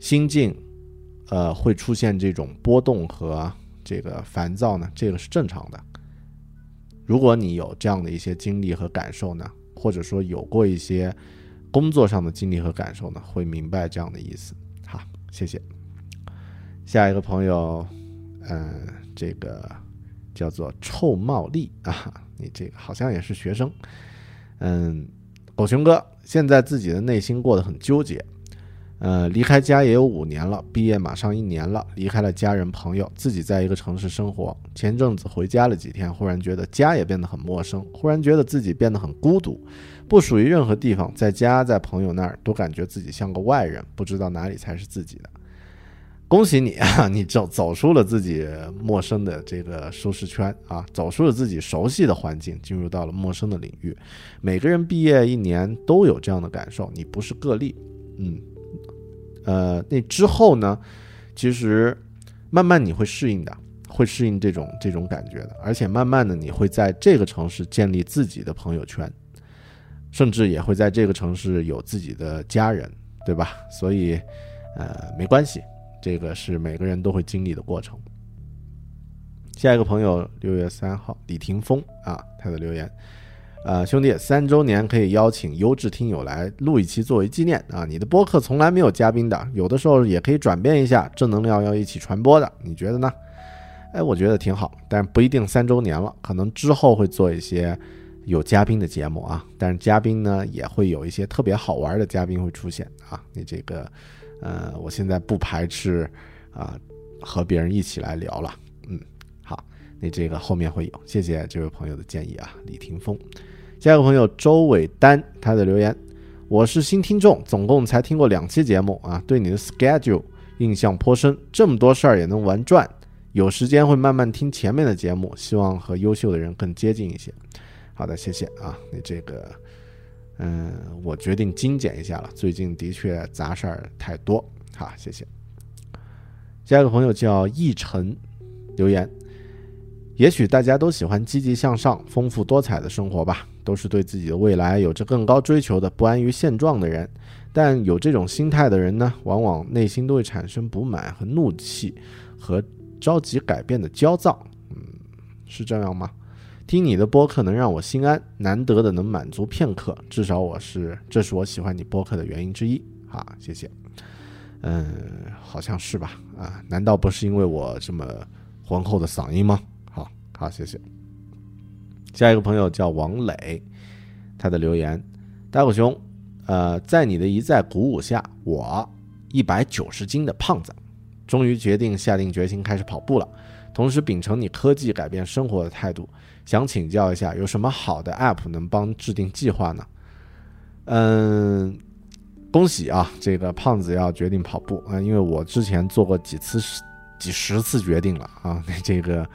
心境，呃，会出现这种波动和这个烦躁呢，这个是正常的。如果你有这样的一些经历和感受呢，或者说有过一些工作上的经历和感受呢，会明白这样的意思。好，谢谢。下一个朋友，嗯，这个。叫做臭茂丽啊，你这个好像也是学生，嗯，狗熊哥现在自己的内心过得很纠结，呃，离开家也有五年了，毕业马上一年了，离开了家人朋友，自己在一个城市生活。前阵子回家了几天，忽然觉得家也变得很陌生，忽然觉得自己变得很孤独，不属于任何地方，在家在朋友那儿都感觉自己像个外人，不知道哪里才是自己的。恭喜你啊！(laughs) 你走走出了自己陌生的这个舒适圈啊，走出了自己熟悉的环境，进入到了陌生的领域。每个人毕业一年都有这样的感受，你不是个例。嗯，呃，那之后呢？其实慢慢你会适应的，会适应这种这种感觉的，而且慢慢的你会在这个城市建立自己的朋友圈，甚至也会在这个城市有自己的家人，对吧？所以，呃，没关系。这个是每个人都会经历的过程。下一个朋友，六月三号，李霆锋啊，他的留言，呃，兄弟，三周年可以邀请优质听友来录一期作为纪念啊。你的播客从来没有嘉宾的，有的时候也可以转变一下，正能量要一起传播的，你觉得呢？哎，我觉得挺好，但不一定三周年了，可能之后会做一些有嘉宾的节目啊。但是嘉宾呢，也会有一些特别好玩的嘉宾会出现啊。你这个。呃，我现在不排斥啊，和别人一起来聊了。嗯，好，那这个后面会有。谢谢这位朋友的建议啊，李霆锋。下一个朋友周伟丹，他的留言：我是新听众，总共才听过两期节目啊，对你的 schedule 印象颇深，这么多事儿也能玩转。有时间会慢慢听前面的节目，希望和优秀的人更接近一些。好的，谢谢啊，你这个。嗯，我决定精简一下了。最近的确杂事儿太多。好，谢谢。下一个朋友叫易晨，留言：也许大家都喜欢积极向上、丰富多彩的生活吧，都是对自己的未来有着更高追求的、不安于现状的人。但有这种心态的人呢，往往内心都会产生不满和怒气，和着急改变的焦躁。嗯，是这样吗？听你的播客能让我心安，难得的能满足片刻，至少我是，这是我喜欢你播客的原因之一。好，谢谢。嗯，好像是吧？啊，难道不是因为我这么浑厚的嗓音吗？好，好，谢谢。下一个朋友叫王磊，他的留言：大狗熊，呃，在你的一再鼓舞下，我一百九十斤的胖子，终于决定下定决心开始跑步了，同时秉承你科技改变生活的态度。想请教一下，有什么好的 App 能帮制定计划呢？嗯，恭喜啊，这个胖子要决定跑步啊，因为我之前做过几次、几十次决定了啊。(laughs) 这个，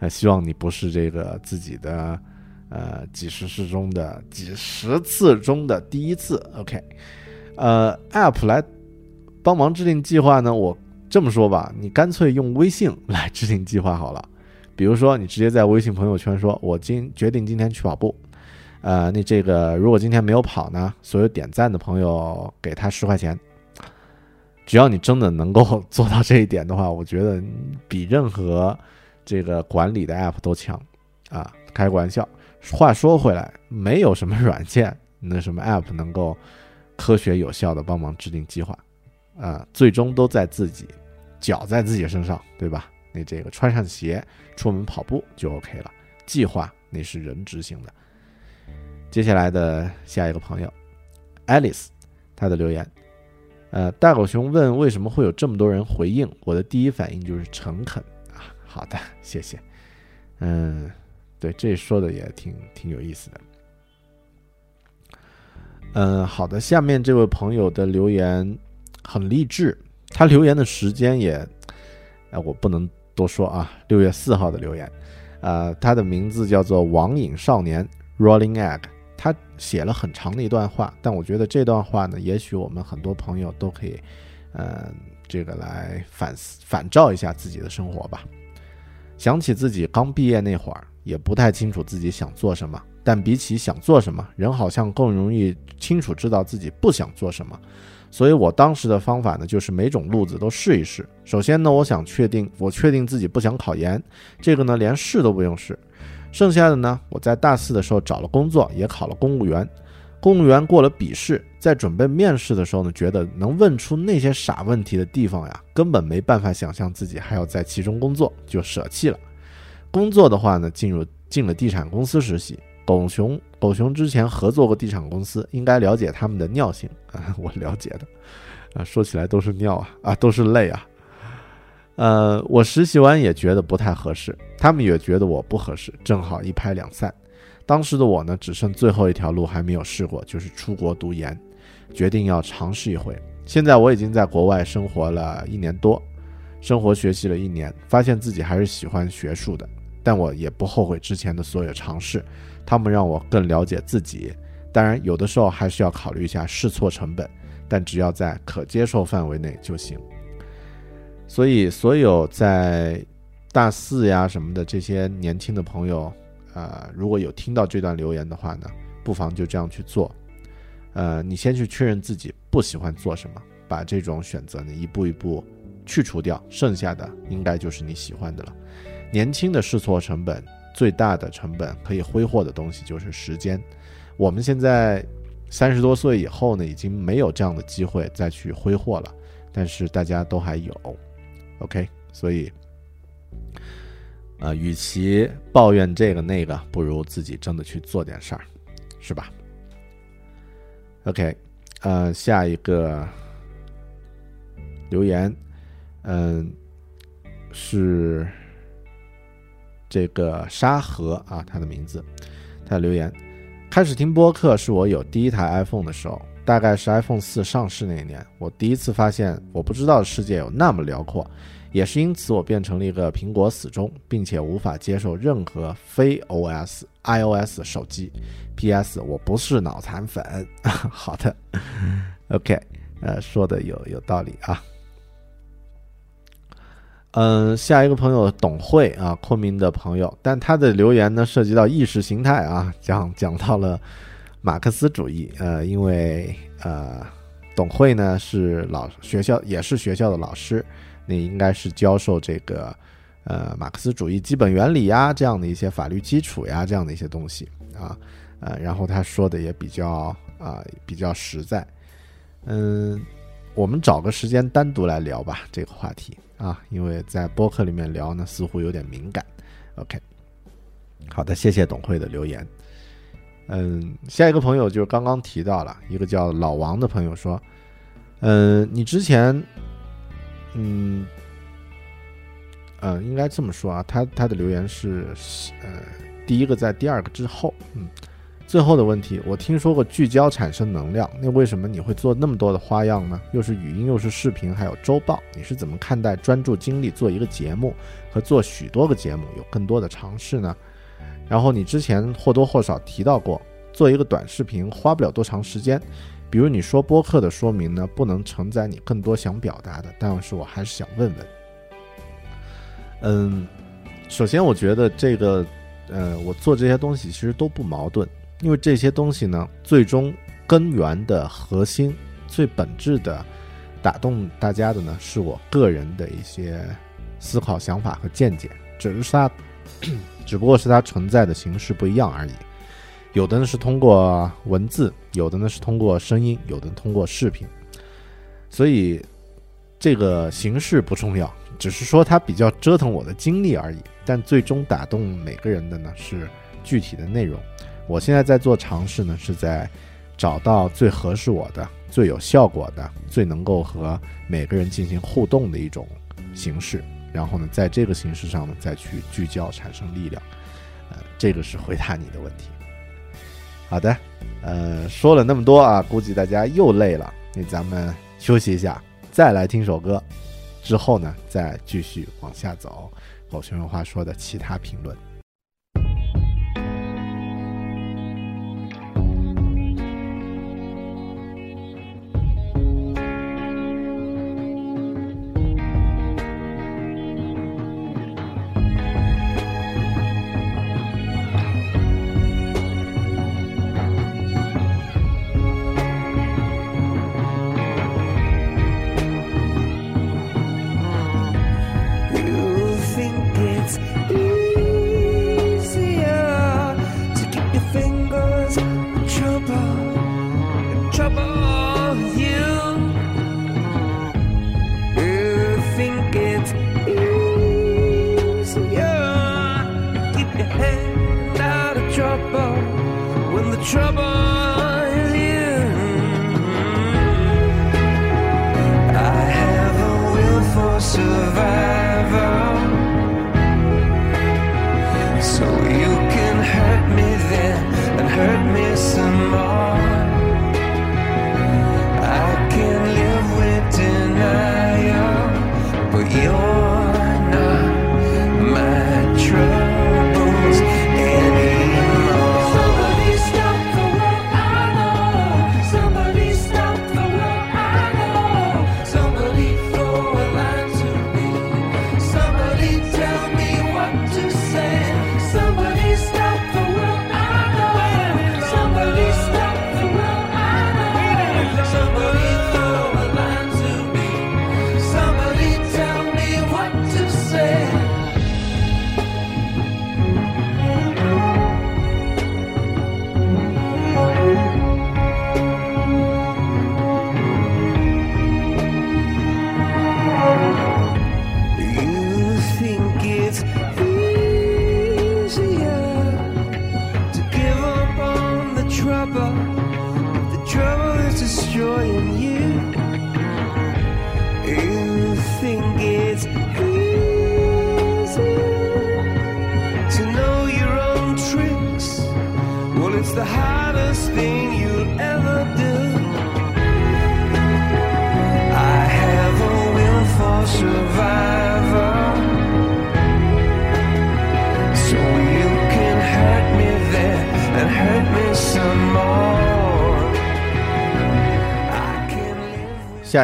呃，希望你不是这个自己的呃几十次中的几十次中的第一次。OK，呃，App 来帮忙制定计划呢？我这么说吧，你干脆用微信来制定计划好了。比如说，你直接在微信朋友圈说：“我今决定今天去跑步。”呃，那这个如果今天没有跑呢，所有点赞的朋友给他十块钱。只要你真的能够做到这一点的话，我觉得比任何这个管理的 app 都强啊！开个玩笑。话说回来，没有什么软件，那什么 app 能够科学有效的帮忙制定计划啊？最终都在自己脚在自己身上，对吧？你这个穿上鞋出门跑步就 OK 了，计划那是人执行的。接下来的下一个朋友，Alice，他的留言，呃，大狗熊问为什么会有这么多人回应，我的第一反应就是诚恳啊。好的，谢谢。嗯，对，这说的也挺挺有意思的。嗯，好的，下面这位朋友的留言很励志，他留言的时间也，哎，我不能。多说啊，六月四号的留言，呃，他的名字叫做网瘾少年 Rolling Egg，他写了很长的一段话，但我觉得这段话呢，也许我们很多朋友都可以，呃，这个来反思反照一下自己的生活吧。想起自己刚毕业那会儿，也不太清楚自己想做什么，但比起想做什么，人好像更容易清楚知道自己不想做什么。所以我当时的方法呢，就是每种路子都试一试。首先呢，我想确定，我确定自己不想考研，这个呢连试都不用试。剩下的呢，我在大四的时候找了工作，也考了公务员。公务员过了笔试，在准备面试的时候呢，觉得能问出那些傻问题的地方呀，根本没办法想象自己还要在其中工作，就舍弃了。工作的话呢，进入进了地产公司实习。狗熊，狗熊之前合作过地产公司，应该了解他们的尿性啊。我了解的，啊，说起来都是尿啊，啊，都是泪啊。呃，我实习完也觉得不太合适，他们也觉得我不合适，正好一拍两散。当时的我呢，只剩最后一条路还没有试过，就是出国读研，决定要尝试一回。现在我已经在国外生活了一年多，生活学习了一年，发现自己还是喜欢学术的，但我也不后悔之前的所有尝试。他们让我更了解自己，当然有的时候还是要考虑一下试错成本，但只要在可接受范围内就行。所以，所有在大四呀什么的这些年轻的朋友，呃，如果有听到这段留言的话呢，不妨就这样去做。呃，你先去确认自己不喜欢做什么，把这种选择呢一步一步去除掉，剩下的应该就是你喜欢的了。年轻的试错成本。最大的成本可以挥霍的东西就是时间。我们现在三十多岁以后呢，已经没有这样的机会再去挥霍了。但是大家都还有，OK？所以，呃，与其抱怨这个那个，不如自己真的去做点事儿，是吧？OK，呃，下一个留言，嗯，是。这个沙河啊，他的名字，他的留言，开始听播客是我有第一台 iPhone 的时候，大概是 iPhone 四上市那一年，我第一次发现我不知道世界有那么辽阔，也是因此我变成了一个苹果死忠，并且无法接受任何非 OS iOS 手机。P.S. 我不是脑残粉。(laughs) 好的，OK，呃，说的有有道理啊。嗯，下一个朋友董慧啊，昆明的朋友，但他的留言呢涉及到意识形态啊，讲讲到了马克思主义。呃，因为呃，董慧呢是老学校也是学校的老师，那应该是教授这个呃马克思主义基本原理呀这样的一些法律基础呀这样的一些东西啊，呃，然后他说的也比较啊比较实在。嗯，我们找个时间单独来聊吧这个话题。啊，因为在播客里面聊呢，似乎有点敏感。OK，好的，谢谢董慧的留言。嗯，下一个朋友就是刚刚提到了一个叫老王的朋友说，嗯，你之前，嗯，呃，应该这么说啊，他他的留言是，呃，第一个在第二个之后，嗯。最后的问题，我听说过聚焦产生能量，那为什么你会做那么多的花样呢？又是语音，又是视频，还有周报，你是怎么看待专注精力做一个节目和做许多个节目有更多的尝试呢？然后你之前或多或少提到过，做一个短视频花不了多长时间，比如你说播客的说明呢，不能承载你更多想表达的，但是我还是想问问，嗯，首先我觉得这个，呃，我做这些东西其实都不矛盾，因为这些东西呢，最终根源的核心、最本质的打动大家的呢，是我个人的一些思考、想法和见解，只是它，(clears throat) 只不过是它存在的形式不一样而已。有的呢是通过文字，有的呢是通过声音，有的通过视频，所以这个形式不重要，只是说它比较折腾我的精力而已。但最终打动每个人的呢是具体的内容。我现在在做尝试呢，是在找到最合适我的、最有效果的、最能够和每个人进行互动的一种形式，然后呢，在这个形式上呢再去聚焦，产生力量。呃，这个是回答你的问题。(laughs) 好的，呃，说了那么多啊，估计大家又累了，那咱们休息一下，再来听首歌，之后呢再继续往下走。狗熊有话说的其他评论。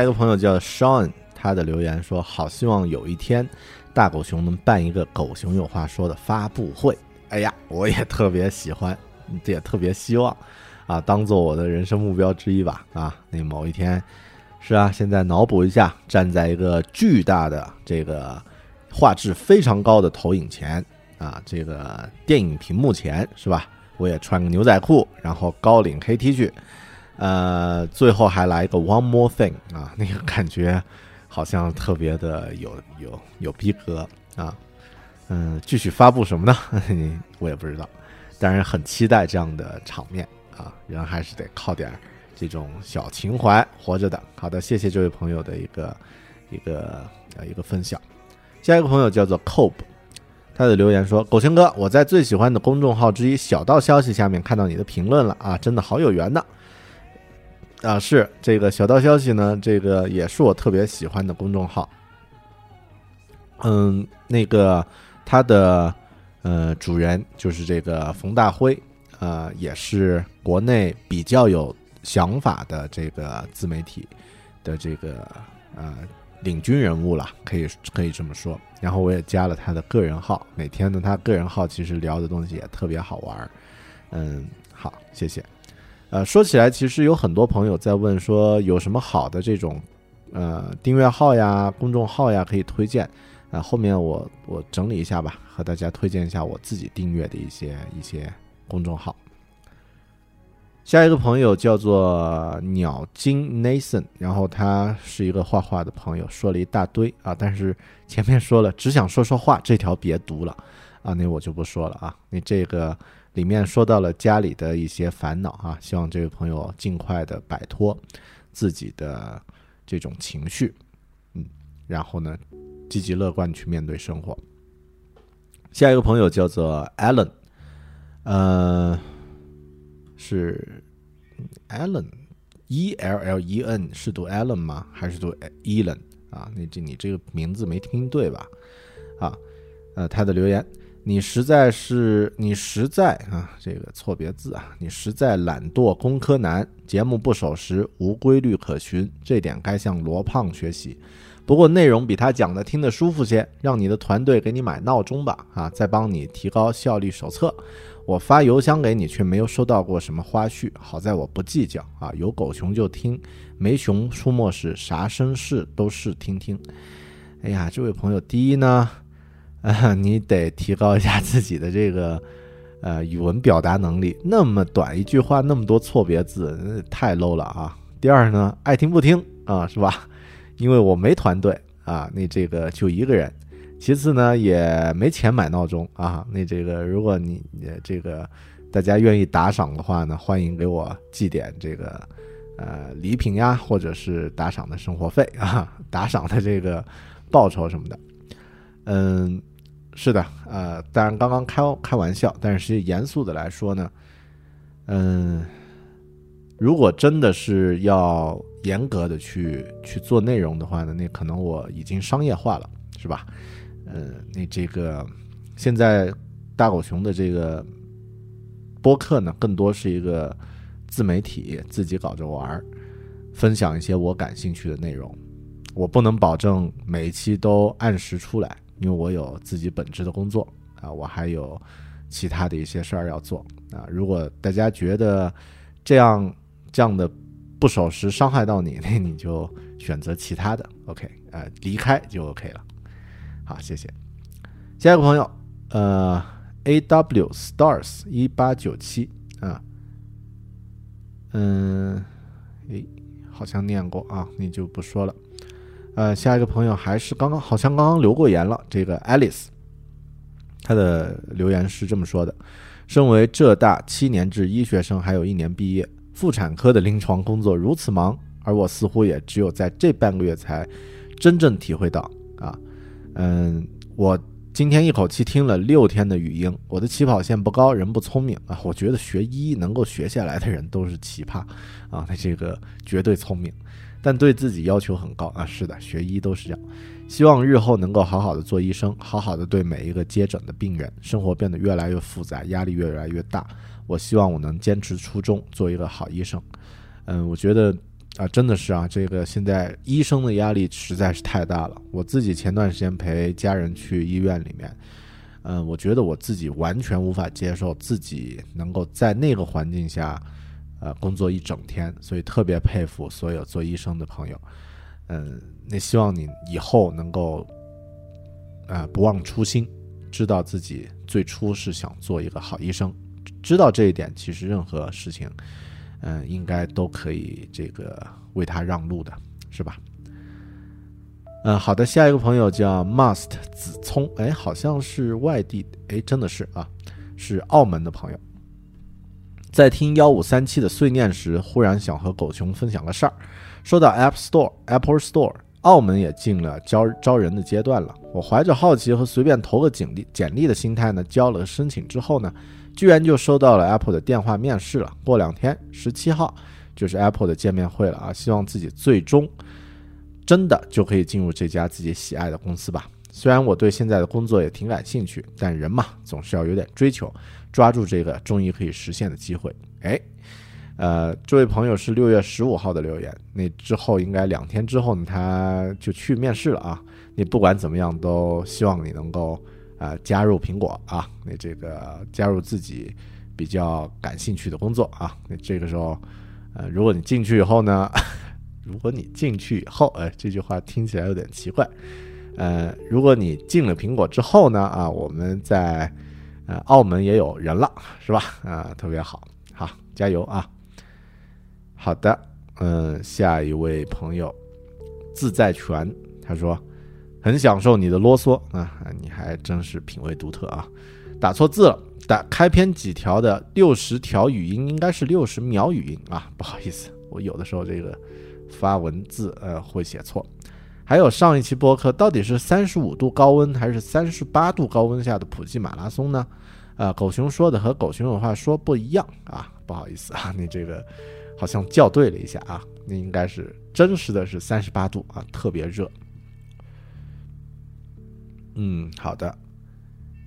一个朋友叫 Sean，他的留言说：“好希望有一天大狗熊能办一个狗熊有话说的发布会。”哎呀，我也特别喜欢，也特别希望啊，当做我的人生目标之一吧。啊，那某一天，是啊，现在脑补一下，站在一个巨大的这个画质非常高的投影前啊，这个电影屏幕前是吧？我也穿个牛仔裤，然后高领黑 T 恤，呃，最后还来一个 One More Thing 啊，(laughs) 那个感觉好像特别的有有有逼格啊。嗯，具体发布什么呢？(laughs) 我也不知道，但是很期待这样的场面啊。人还是得靠点这种小情怀活着的。好的，谢谢这位朋友的一个一个呃一个分享。下一个朋友叫做 Cope，他的留言说：“狗熊哥，我在最喜欢的公众号之一小道消息下面看到你的评论了啊，真的好有缘呢！啊是这个小道消息呢，这个也是我特别喜欢的公众号。嗯，那个他的呃主人就是这个冯大辉，呃，也是国内比较有想法的这个自媒体的这个呃领军人物了，可以可以这么说。然后我也加了他的个人号，每天呢，他个人号其实聊的东西也特别好玩。嗯，好，谢谢。呃，说起来，其实有很多朋友在问说，有什么好的这种呃订阅号呀、公众号呀可以推荐？啊、后面我我整理一下吧，和大家推荐一下我自己订阅的一些一些公众号。下一个朋友叫做鸟精 Nathan，然后他是一个画画的朋友，说了一大堆啊，但是前面说了只想说说话，这条别读了啊，那我就不说了啊。你这个里面说到了家里的一些烦恼啊，希望这位朋友尽快的摆脱自己的这种情绪，嗯，然后呢，积极乐观去面对生活。下一个朋友叫做 Alan，呃，是 Alan，E L L E N 是读 Alan 吗？还是读 Elan 啊？你这你这个名字没听对吧？啊，呃，他的留言，你实在是你实在啊，这个错别字啊，你实在懒惰，工科男，节目不守时，无规律可循，这点该向罗胖学习。不过内容比他讲的听得舒服些，让你的团队给你买闹钟吧，啊，再帮你提高效率手册。我发邮箱给你，却没有收到过什么花絮。好在我不计较啊，有狗熊就听，没熊出没时啥声事都是听听。哎呀，这位朋友，第一呢，啊，(laughs) 你得提高一下自己的这个呃语文表达能力，那么短一句话那么多错别字，那太 low 了啊。第二呢，爱听不听啊，是吧？因为我没团队啊，你这个就一个人。其次呢，也没钱买闹钟啊。那这个，如果你也这个大家愿意打赏的话呢，欢迎给我寄点这个呃礼品呀，或者是打赏的生活费啊，打赏的这个报酬什么的。嗯，是的，呃，当然刚刚开开玩笑，但是严肃的来说呢，嗯，如果真的是要严格的去去做内容的话呢，那可能我已经商业化了，是吧？呃，那这个现在大狗熊的这个播客呢，更多是一个自媒体，自己搞着玩儿，分享一些我感兴趣的内容。我不能保证每一期都按时出来，因为我有自己本职的工作啊，我还有其他的一些事儿要做啊。如果大家觉得这样这样的不守时伤害到你，那你就选择其他的，OK，呃，离开就 OK 了。好，谢谢。下一个朋友，呃，A W Stars 一八九七啊，嗯，诶，好像念过啊，你就不说了。呃，下一个朋友还是刚刚好像刚刚留过言了，这个 Alice，他的留言是这么说的：身为浙大七年制医学生，还有一年毕业，妇产科的临床工作如此忙，而我似乎也只有在这半个月才真正体会到啊。嗯，我今天一口气听了六天的语音，我的起跑线不高，人不聪明啊。我觉得学医能够学下来的人都是奇葩啊，他这个绝对聪明，但对自己要求很高啊。是的，学医都是这样。希望日后能够好好的做医生，好好的对每一个接诊的病人。生活变得越来越复杂，压力越来越大。我希望我能坚持初衷，做一个好医生。嗯，我觉得。啊，真的是啊，这个现在医生的压力实在是太大了。我自己前段时间陪家人去医院里面，嗯，我觉得我自己完全无法接受自己能够在那个环境下，呃，工作一整天，所以特别佩服所有做医生的朋友。嗯，那希望你以后能够，啊，不忘初心，知道自己最初是想做一个好医生，知道这一点，其实任何事情。嗯，应该都可以这个为他让路的，是吧？嗯，好的，下一个朋友叫 Must 子聪，哎，好像是外地，哎，真的是啊，是澳门的朋友。在听幺五三七的碎念时，忽然想和狗熊分享个事儿。说到 App Store、Apple Store，澳门也进了招招人的阶段了。我怀着好奇和随便投个简历简历的心态呢，交了申请之后呢。居然就收到了 Apple 的电话面试了。过两天，十七号就是 Apple 的见面会了啊！希望自己最终真的就可以进入这家自己喜爱的公司吧。虽然我对现在的工作也挺感兴趣，但人嘛，总是要有点追求，抓住这个终于可以实现的机会。哎，呃，这位朋友是六月十五号的留言，那之后应该两天之后呢，他就去面试了啊。你不管怎么样，都希望你能够啊、加入苹果啊，那这个加入自己比较感兴趣的工作啊。那这个时候，呃，如果你进去以后呢，(laughs) 如果你进去以后，哎，这句话听起来有点奇怪。呃，如果你进了苹果之后呢，啊，我们在呃澳门也有人了，是吧？啊、特别好，好，加油啊！好的，嗯，下一位朋友自在泉，他说很享受你的啰嗦啊，你还真是品味独特啊！打错字了，打开篇几条的六十条语音应该是六十秒语音啊，不好意思，我有的时候这个发文字呃会写错。还有上一期播客到底是三十五度高温还是三十八度高温下的普济马拉松呢？呃，狗熊说的和狗熊有话说不一样啊，不好意思啊，你这个好像校对了一下啊，那应该是真实的是三十八度啊，特别热。嗯，好的。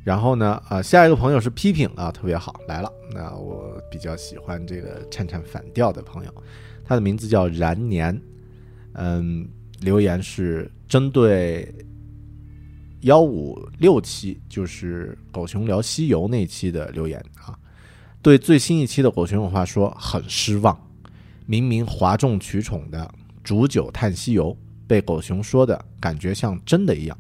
然后呢，啊，下一个朋友是批评啊，特别好，来了。那我比较喜欢这个颤颤反调的朋友，他的名字叫燃年，嗯，留言是针对幺五六期，就是狗熊聊西游那期的留言啊，对最新一期的狗熊有话说很失望，明明哗众取宠的煮酒探西游，被狗熊说的感觉像真的一样。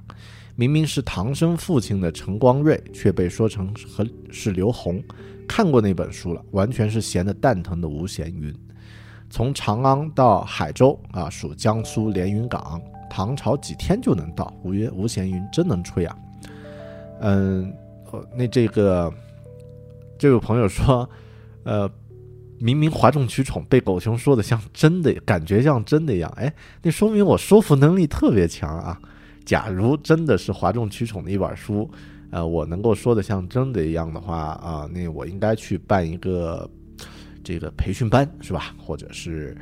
明明是唐僧父亲的陈光瑞，却被说成和是刘洪。看过那本书了，完全是闲得蛋疼的吴闲云。从长安到海州啊，属江苏连云港，唐朝几天就能到。吴云吴闲云真能吹啊！嗯，呃那这个这位朋友说，呃，明明哗众取宠，被狗熊说的像真的，感觉像真的一样。哎，那说明我说服能力特别强啊！假如真的是哗众取宠的一本书，呃，我能够说的像真的一样的话啊，那我应该去办一个这个培训班，是吧？或者是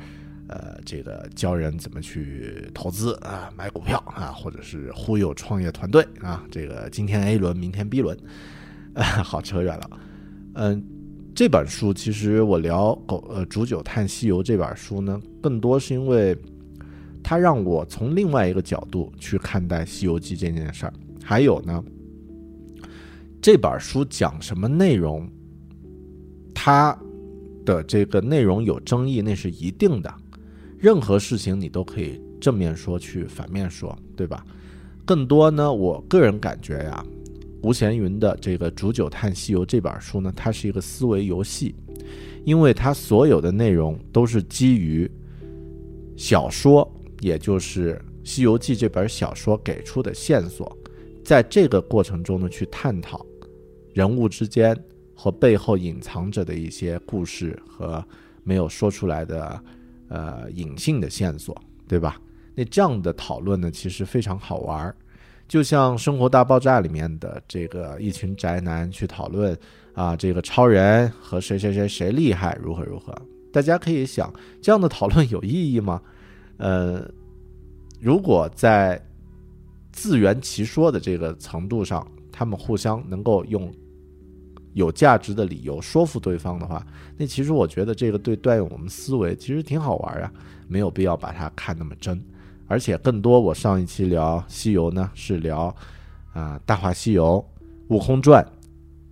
呃，这个教人怎么去投资啊，买股票啊，或者是忽悠创业团队啊，这个今天 A 轮，明天 B 轮，(laughs) 啊，好扯远了。嗯，这本书其实我聊狗呃煮酒探西游这本书呢，更多是因为。它让我从另外一个角度去看待《西游记》这件事儿。还有呢，这本书讲什么内容，它的这个内容有争议，那是一定的。任何事情你都可以正面说去，反面说，对吧？更多呢，我个人感觉呀，吴闲云的这个《煮酒探西游》这本书呢，它是一个思维游戏，因为它所有的内容都是基于小说。也就是《西游记》这本小说给出的线索，在这个过程中呢，去探讨人物之间和背后隐藏着的一些故事和没有说出来的呃隐性的线索，对吧？那这样的讨论呢，其实非常好玩儿，就像《生活大爆炸》里面的这个一群宅男去讨论啊，这个超人和谁谁谁谁厉害，如何如何。大家可以想，这样的讨论有意义吗？呃，如果在自圆其说的这个程度上，他们互相能够用有价值的理由说服对方的话，那其实我觉得这个对锻炼我们思维其实挺好玩啊，没有必要把它看那么真。而且更多，我上一期聊西游呢，是聊啊《大话西游》《悟空传》，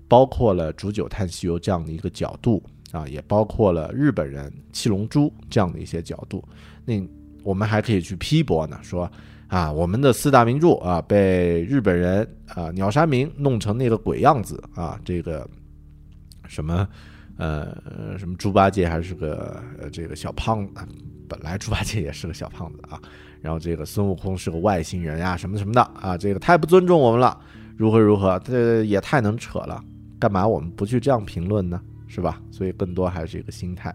包括了《煮酒探西游》这样的一个角度啊，也包括了日本人七龙珠这样的一些角度。那我们还可以去批驳呢，说啊，我们的四大名著啊，被日本人啊鸟山明弄成那个鬼样子啊，这个什么呃什么猪八戒还是个呃这个小胖子，本来猪八戒也是个小胖子啊，然后这个孙悟空是个外星人呀，什么什么的啊，这个太不尊重我们了，如何如何，这也太能扯了，干嘛我们不去这样评论呢？是吧？所以更多还是一个心态。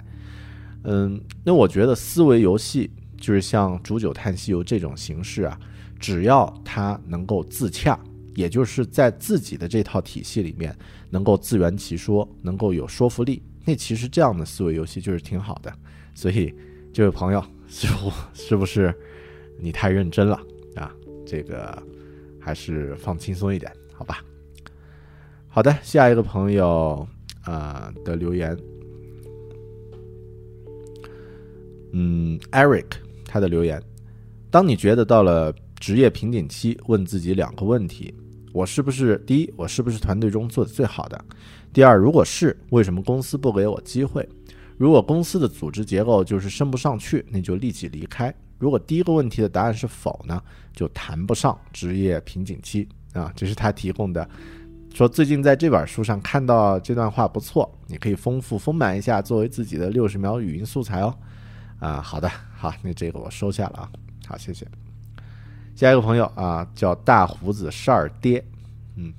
嗯，那我觉得思维游戏就是像《煮酒探西游》这种形式啊，只要他能够自洽，也就是在自己的这套体系里面能够自圆其说，能够有说服力，那其实这样的思维游戏就是挺好的。所以，这位朋友，似乎是不是你太认真了啊？这个还是放轻松一点，好吧？好的，下一个朋友啊、的留言。嗯，Eric 他的留言：当你觉得到了职业瓶颈期，问自己两个问题：我是不是第一，我是不是团队中做的最好的？第二，如果是，为什么公司不给我机会？如果公司的组织结构就是升不上去，那就立即离开。如果第一个问题的答案是否呢，就谈不上职业瓶颈期啊。这是他提供的，说最近在这本书上看到这段话不错，你可以丰富丰满一下，作为自己的六十秒语音素材哦。啊，好的，好，那这个我收下了啊。好，谢谢。下一个朋友啊，叫大胡子事儿爹，嗯，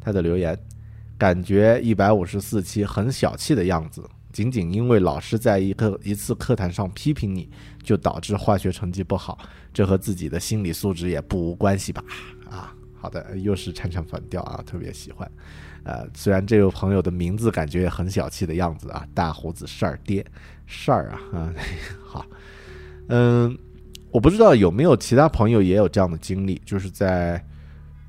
他的留言，感觉一百五十四期很小气的样子。仅仅因为老师在一个一次课堂上批评你，就导致化学成绩不好，这和自己的心理素质也不无关系吧？啊，好的，又是唱唱反调啊，特别喜欢。呃，虽然这位朋友的名字感觉也很小气的样子啊，大胡子事儿爹事儿啊，啊，(laughs) 好，嗯，我不知道有没有其他朋友也有这样的经历，就是在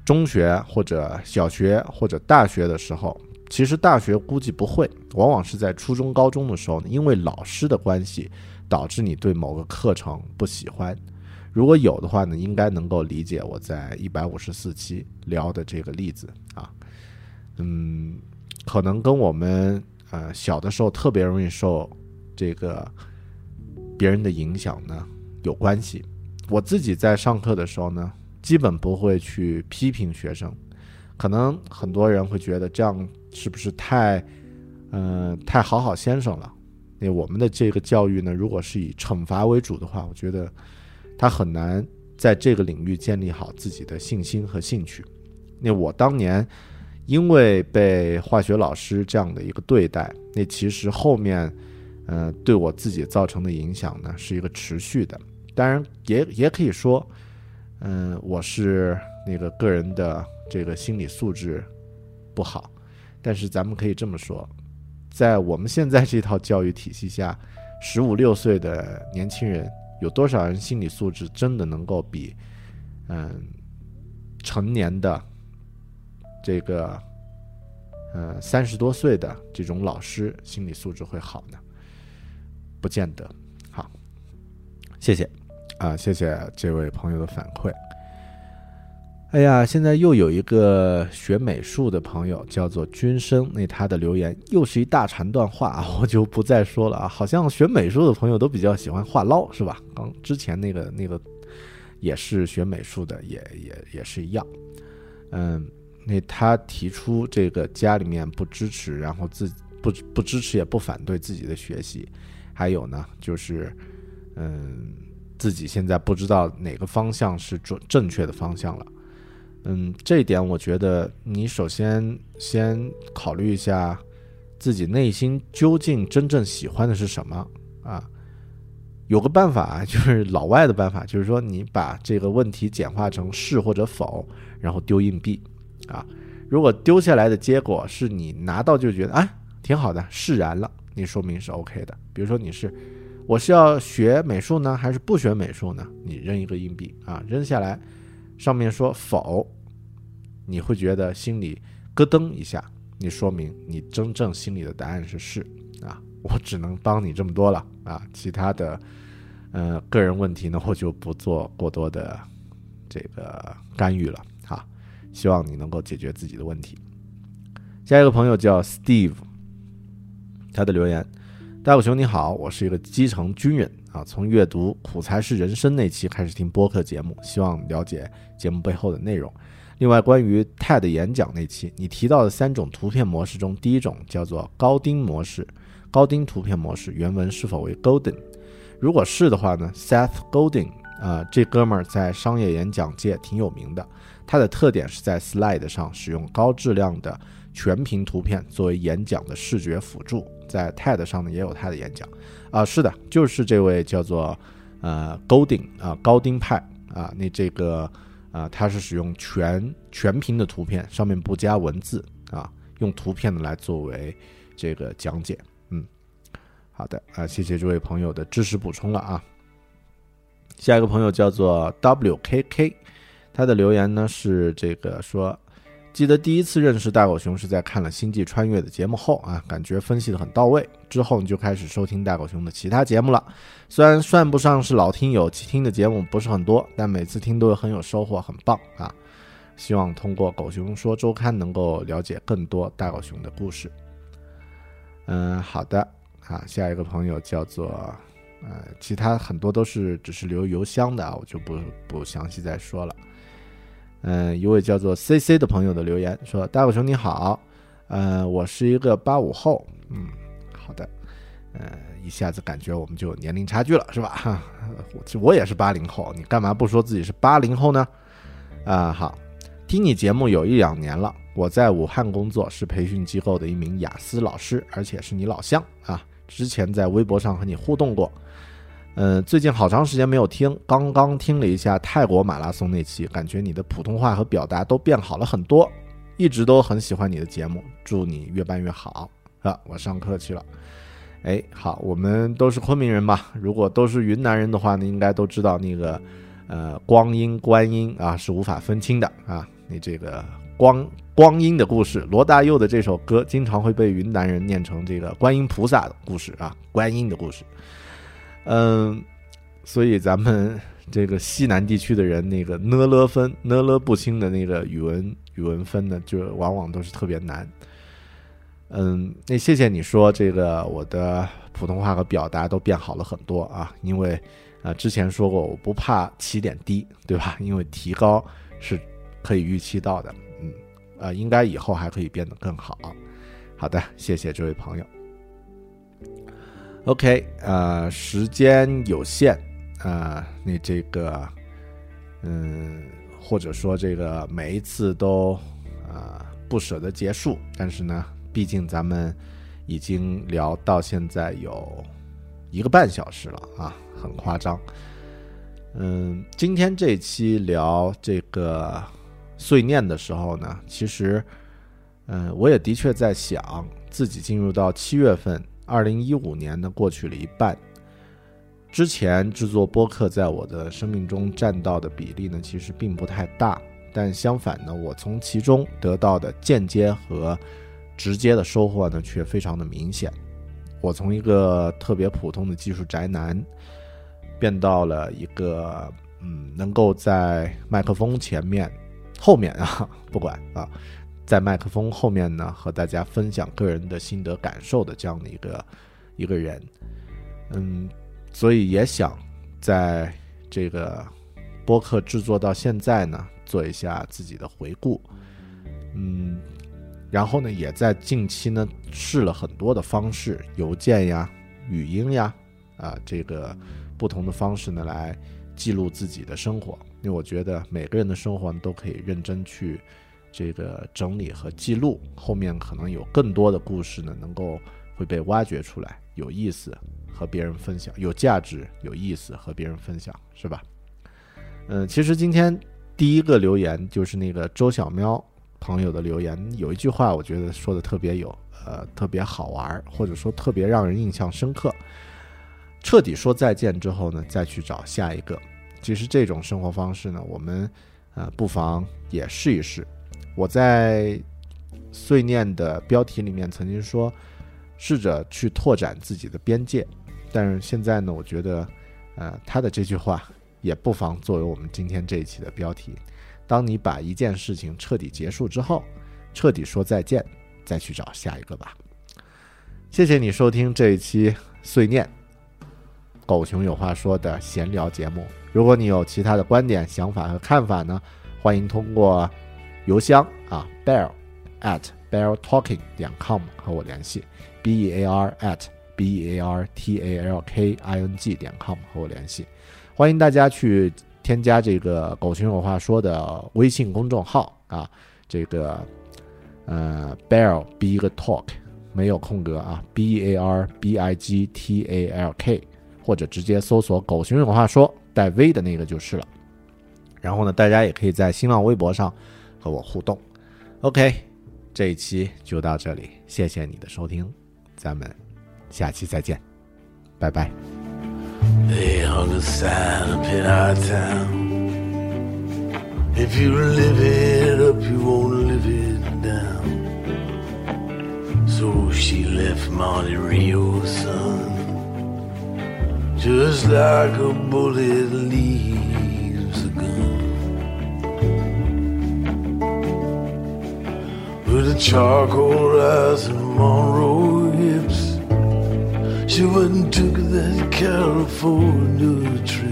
中学或者小学或者大学的时候。其实大学估计不会，往往是在初中、高中的时候呢，因为老师的关系，导致你对某个课程不喜欢。如果有的话呢，应该能够理解我在一百五十四期聊的这个例子啊。嗯，可能跟我们呃小的时候特别容易受这个别人的影响呢有关系。我自己在上课的时候呢，基本不会去批评学生。可能很多人会觉得这样是不是太，嗯，太好好先生了？那我们的这个教育呢，如果是以惩罚为主的话，我觉得他很难在这个领域建立好自己的信心和兴趣。那我当年因为被化学老师这样的一个对待，那其实后面，嗯，对我自己造成的影响呢，是一个持续的。当然，也也可以说，嗯，我是那个个人的。这个心理素质不好，但是咱们可以这么说，在我们现在这套教育体系下，十五六岁的年轻人有多少人心理素质真的能够比嗯成年的这个呃三十多岁的这种老师心理素质会好呢？不见得。好，谢谢啊，谢谢这位朋友的反馈。哎呀，现在又有一个学美术的朋友叫做君生，那他的留言又是一大长段话，我就不再说了啊。好像学美术的朋友都比较喜欢话唠，是吧？刚之前那个那个也是学美术的，也也也是一样。嗯，那他提出这个家里面不支持，然后自不不支持也不反对自己的学习，还有呢，就是嗯，自己现在不知道哪个方向是准正确的方向了。嗯，这一点我觉得你首先先考虑一下，自己内心究竟真正喜欢的是什么啊？有个办法，就是老外的办法，就是说你把这个问题简化成是或者否，然后丢硬币啊。如果丢下来的结果是你拿到就觉得哎挺好的，释然了，你说明是 OK 的。比如说你是我是要学美术呢，还是不学美术呢？你扔一个硬币啊，扔下来，上面说否。你会觉得心里咯噔一下，你说明你真正心里的答案是是啊，我只能帮你这么多了啊，其他的，呃，个人问题呢，我就不做过多的这个干预了哈。希望你能够解决自己的问题。下一个朋友叫 Steve，他的留言：大狗熊你好，我是一个基层军人啊，从阅读《苦才是人生》那期开始听播客节目，希望了解节目背后的内容。另外，关于 TED 演讲那期，你提到的三种图片模式中，第一种叫做高丁模式，高丁图片模式，原文是否为 Golden？如果是的话呢，Seth Godin 啊，这哥们儿在商业演讲界挺有名的。他的特点是在 Slide 上使用高质量的全屏图片作为演讲的视觉辅助。在 TED 上呢，也有他的演讲啊，是的，就是这位叫做呃 Godin 啊，高丁派啊，那这个。啊，他是使用全全屏的图片，上面不加文字啊，用图片呢来作为这个讲解。嗯，好的啊，谢谢这位朋友的知识补充了啊。下一个朋友叫做 WKK，他的留言呢是这个说，记得第一次认识大狗熊是在看了《星际穿越》的节目后啊，感觉分析的很到位。之后你就开始收听大狗熊的其他节目了。虽然算不上是老听友，听的节目不是很多，但每次听都很有收获，很棒啊！希望通过《狗熊说周刊》能够了解更多大狗熊的故事。嗯，好的啊，下一个朋友叫做呃，其他很多都是只是留邮箱的啊，我就不不详细再说了。嗯，一位叫做 C C 的朋友的留言说：“大狗熊你好，呃，我是一个八五后，嗯，好的，呃，一下子感觉我们就有年龄差距了，是吧？哈，我我也是八零后，你干嘛不说自己是八零后呢？啊，好，听你节目有一两年了，我在武汉工作，是培训机构的一名雅思老师，而且是你老乡啊，之前在微博上和你互动过。”嗯，最近好长时间没有听，刚刚听了一下泰国马拉松那期，感觉你的普通话和表达都变好了很多，一直都很喜欢你的节目，祝你越办越好啊！我上课去了。哎，好，我们都是昆明人嘛，如果都是云南人的话呢，应该都知道那个呃光阴观音啊是无法分清的啊。你这个光光阴的故事，罗大佑的这首歌经常会被云南人念成这个观音菩萨的故事啊，观音的故事。嗯，所以咱们这个西南地区的人，那个呢了分呢了不清的那个语文语文分呢，就往往都是特别难。嗯，那谢谢你说这个我的普通话和表达都变好了很多啊，因为啊之前说过我不怕起点低，对吧？因为提高是可以预期到的，嗯，啊应该以后还可以变得更好。好的，谢谢这位朋友。OK，呃，时间有限，啊，你这个，嗯，或者说这个每一次都啊不舍得结束，但是呢，毕竟咱们已经聊到现在有一个半小时了啊，很夸张。嗯，今天这期聊这个碎念的时候呢，其实，嗯，我也的确在想自己进入到七月份。二零一五年呢，过去了一半。之前制作播客在我的生命中占到的比例呢，其实并不太大。但相反呢，我从其中得到的间接和直接的收获呢，却非常的明显。我从一个特别普通的技术宅男，变到了一个嗯，能够在麦克风前面、后面啊，不管啊。在麦克风后面呢，和大家分享个人的心得感受的这样的一个一个人，嗯，所以也想在这个播客制作到现在呢，做一下自己的回顾，嗯，然后呢，也在近期呢试了很多的方式，邮件呀、语音呀，啊，这个不同的方式呢来记录自己的生活，因为我觉得每个人的生活呢都可以认真去。这个整理和记录，后面可能有更多的故事呢，能够会被挖掘出来，有意思和别人分享，有价值、有意思和别人分享，是吧？嗯，其实今天第一个留言就是那个周小喵朋友的留言，有一句话我觉得说的特别有，呃，特别好玩，或者说特别让人印象深刻。彻底说再见之后呢，再去找下一个。其实这种生活方式呢，我们呃不妨也试一试。我在碎念的标题里面曾经说，试着去拓展自己的边界，但是现在呢，我觉得，呃，他的这句话也不妨作为我们今天这一期的标题。当你把一件事情彻底结束之后，彻底说再见，再去找下一个吧。谢谢你收听这一期碎念，狗熊有话说的闲聊节目。如果你有其他的观点、想法和看法呢，欢迎通过。邮箱啊，bear at bear talking 点 com 和我联系，b e a r at b e a r t a l k i n g 点 com 和我联系，欢迎大家去添加这个“狗熊有话说”的微信公众号啊，这个呃 bear big talk 没有空格啊，b e a r b i g t a l k，或者直接搜索“狗熊有话说”带 v 的那个就是了。然后呢，大家也可以在新浪微博上。和我互动，OK，这一期就到这里，谢谢你的收听，咱们下期再见，拜拜。They hung a sign up in our town. If you live it up, you won't live it down. So she left Monte Rio, son, just like a bullet leaves a gun. With a charcoal eyes and Monroe hips, she and took that California trip.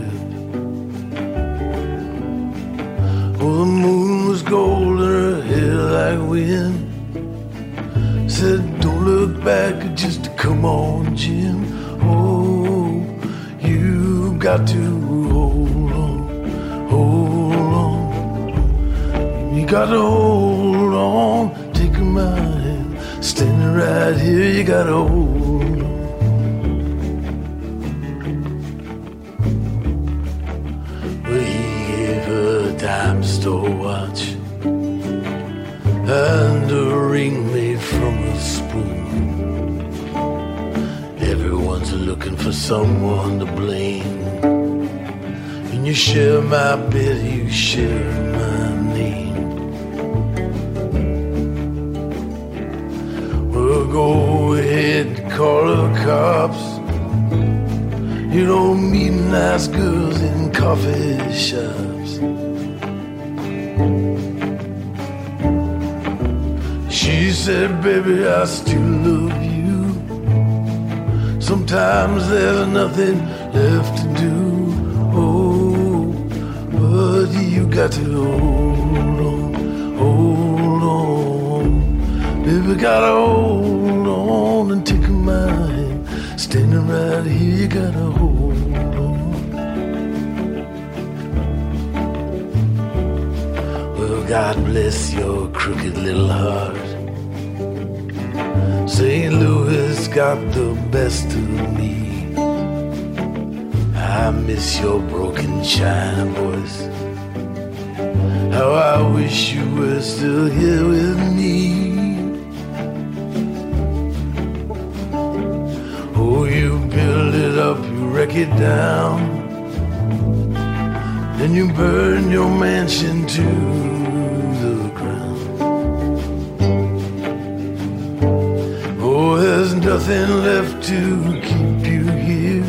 Oh, the moon was gold and her hair like wind. Said, don't look back, just come on, Jim. Oh, you got to hold on, hold on. You got to hold on, Standing right here, you got to hold on. Well, he gave her a dime store watch and a ring made from a spoon. Everyone's looking for someone to blame. And you share my bed, you share my Go ahead, call the cops. You don't meet nice girls in coffee shops. She said, Baby, I still love you. Sometimes there's nothing left to do. Oh, but you got to hold Baby, gotta hold on and take my hand. Standing right here, you gotta hold on. Well, God bless your crooked little heart. St. Louis got the best of me. I miss your broken china voice. How I wish you were still here with me. Wreck it down. Then you burn your mansion to the ground. Oh, there's nothing left to keep you here.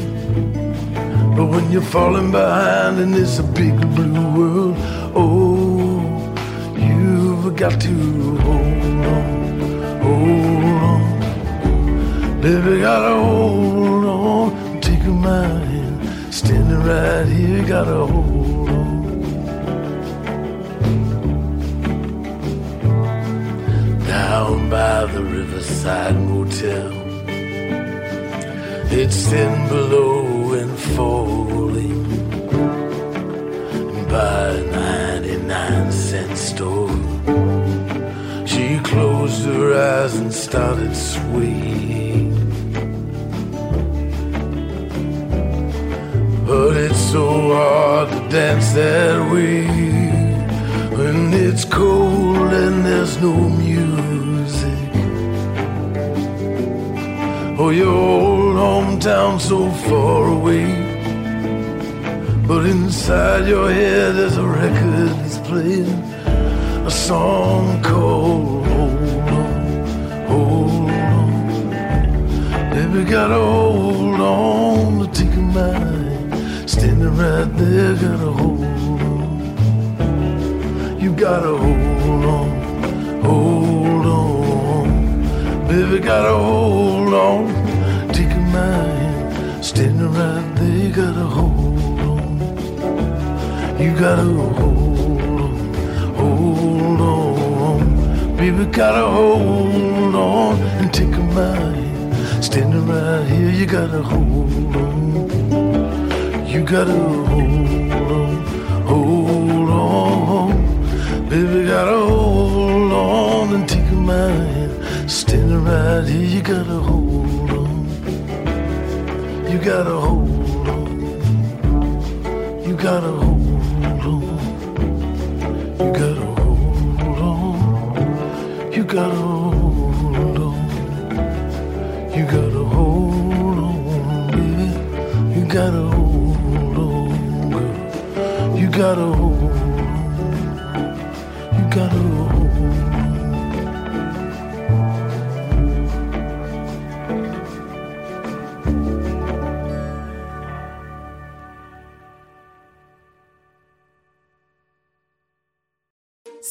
But when you're falling behind and it's a big blue world, oh, you've got to hold on, hold on. Baby, gotta hold on, standing right here, gotta hold on. Down by the riverside motel, it's thin below and falling by a 99 cent store. She closed her eyes and started swaying. But it's so hard to dance that way when it's cold and there's no music. Oh, your old hometown so far away. But inside your head there's a record that's playing a song called Hold On, Hold On. Baby, gotta hold on to take my hand. Standing right there, gotta hold on. You gotta hold on, hold on. Baby, gotta hold on, take my hand. Standing right there, gotta hold on. You gotta hold on, hold on. Baby, gotta hold on and take my hand. Standing right here, you gotta hold on. You gotta hold on, hold on. Baby, gotta hold on and take my hand. Standing right here, you gotta hold on. You gotta hold on. You gotta hold on. You gotta hold on. You gotta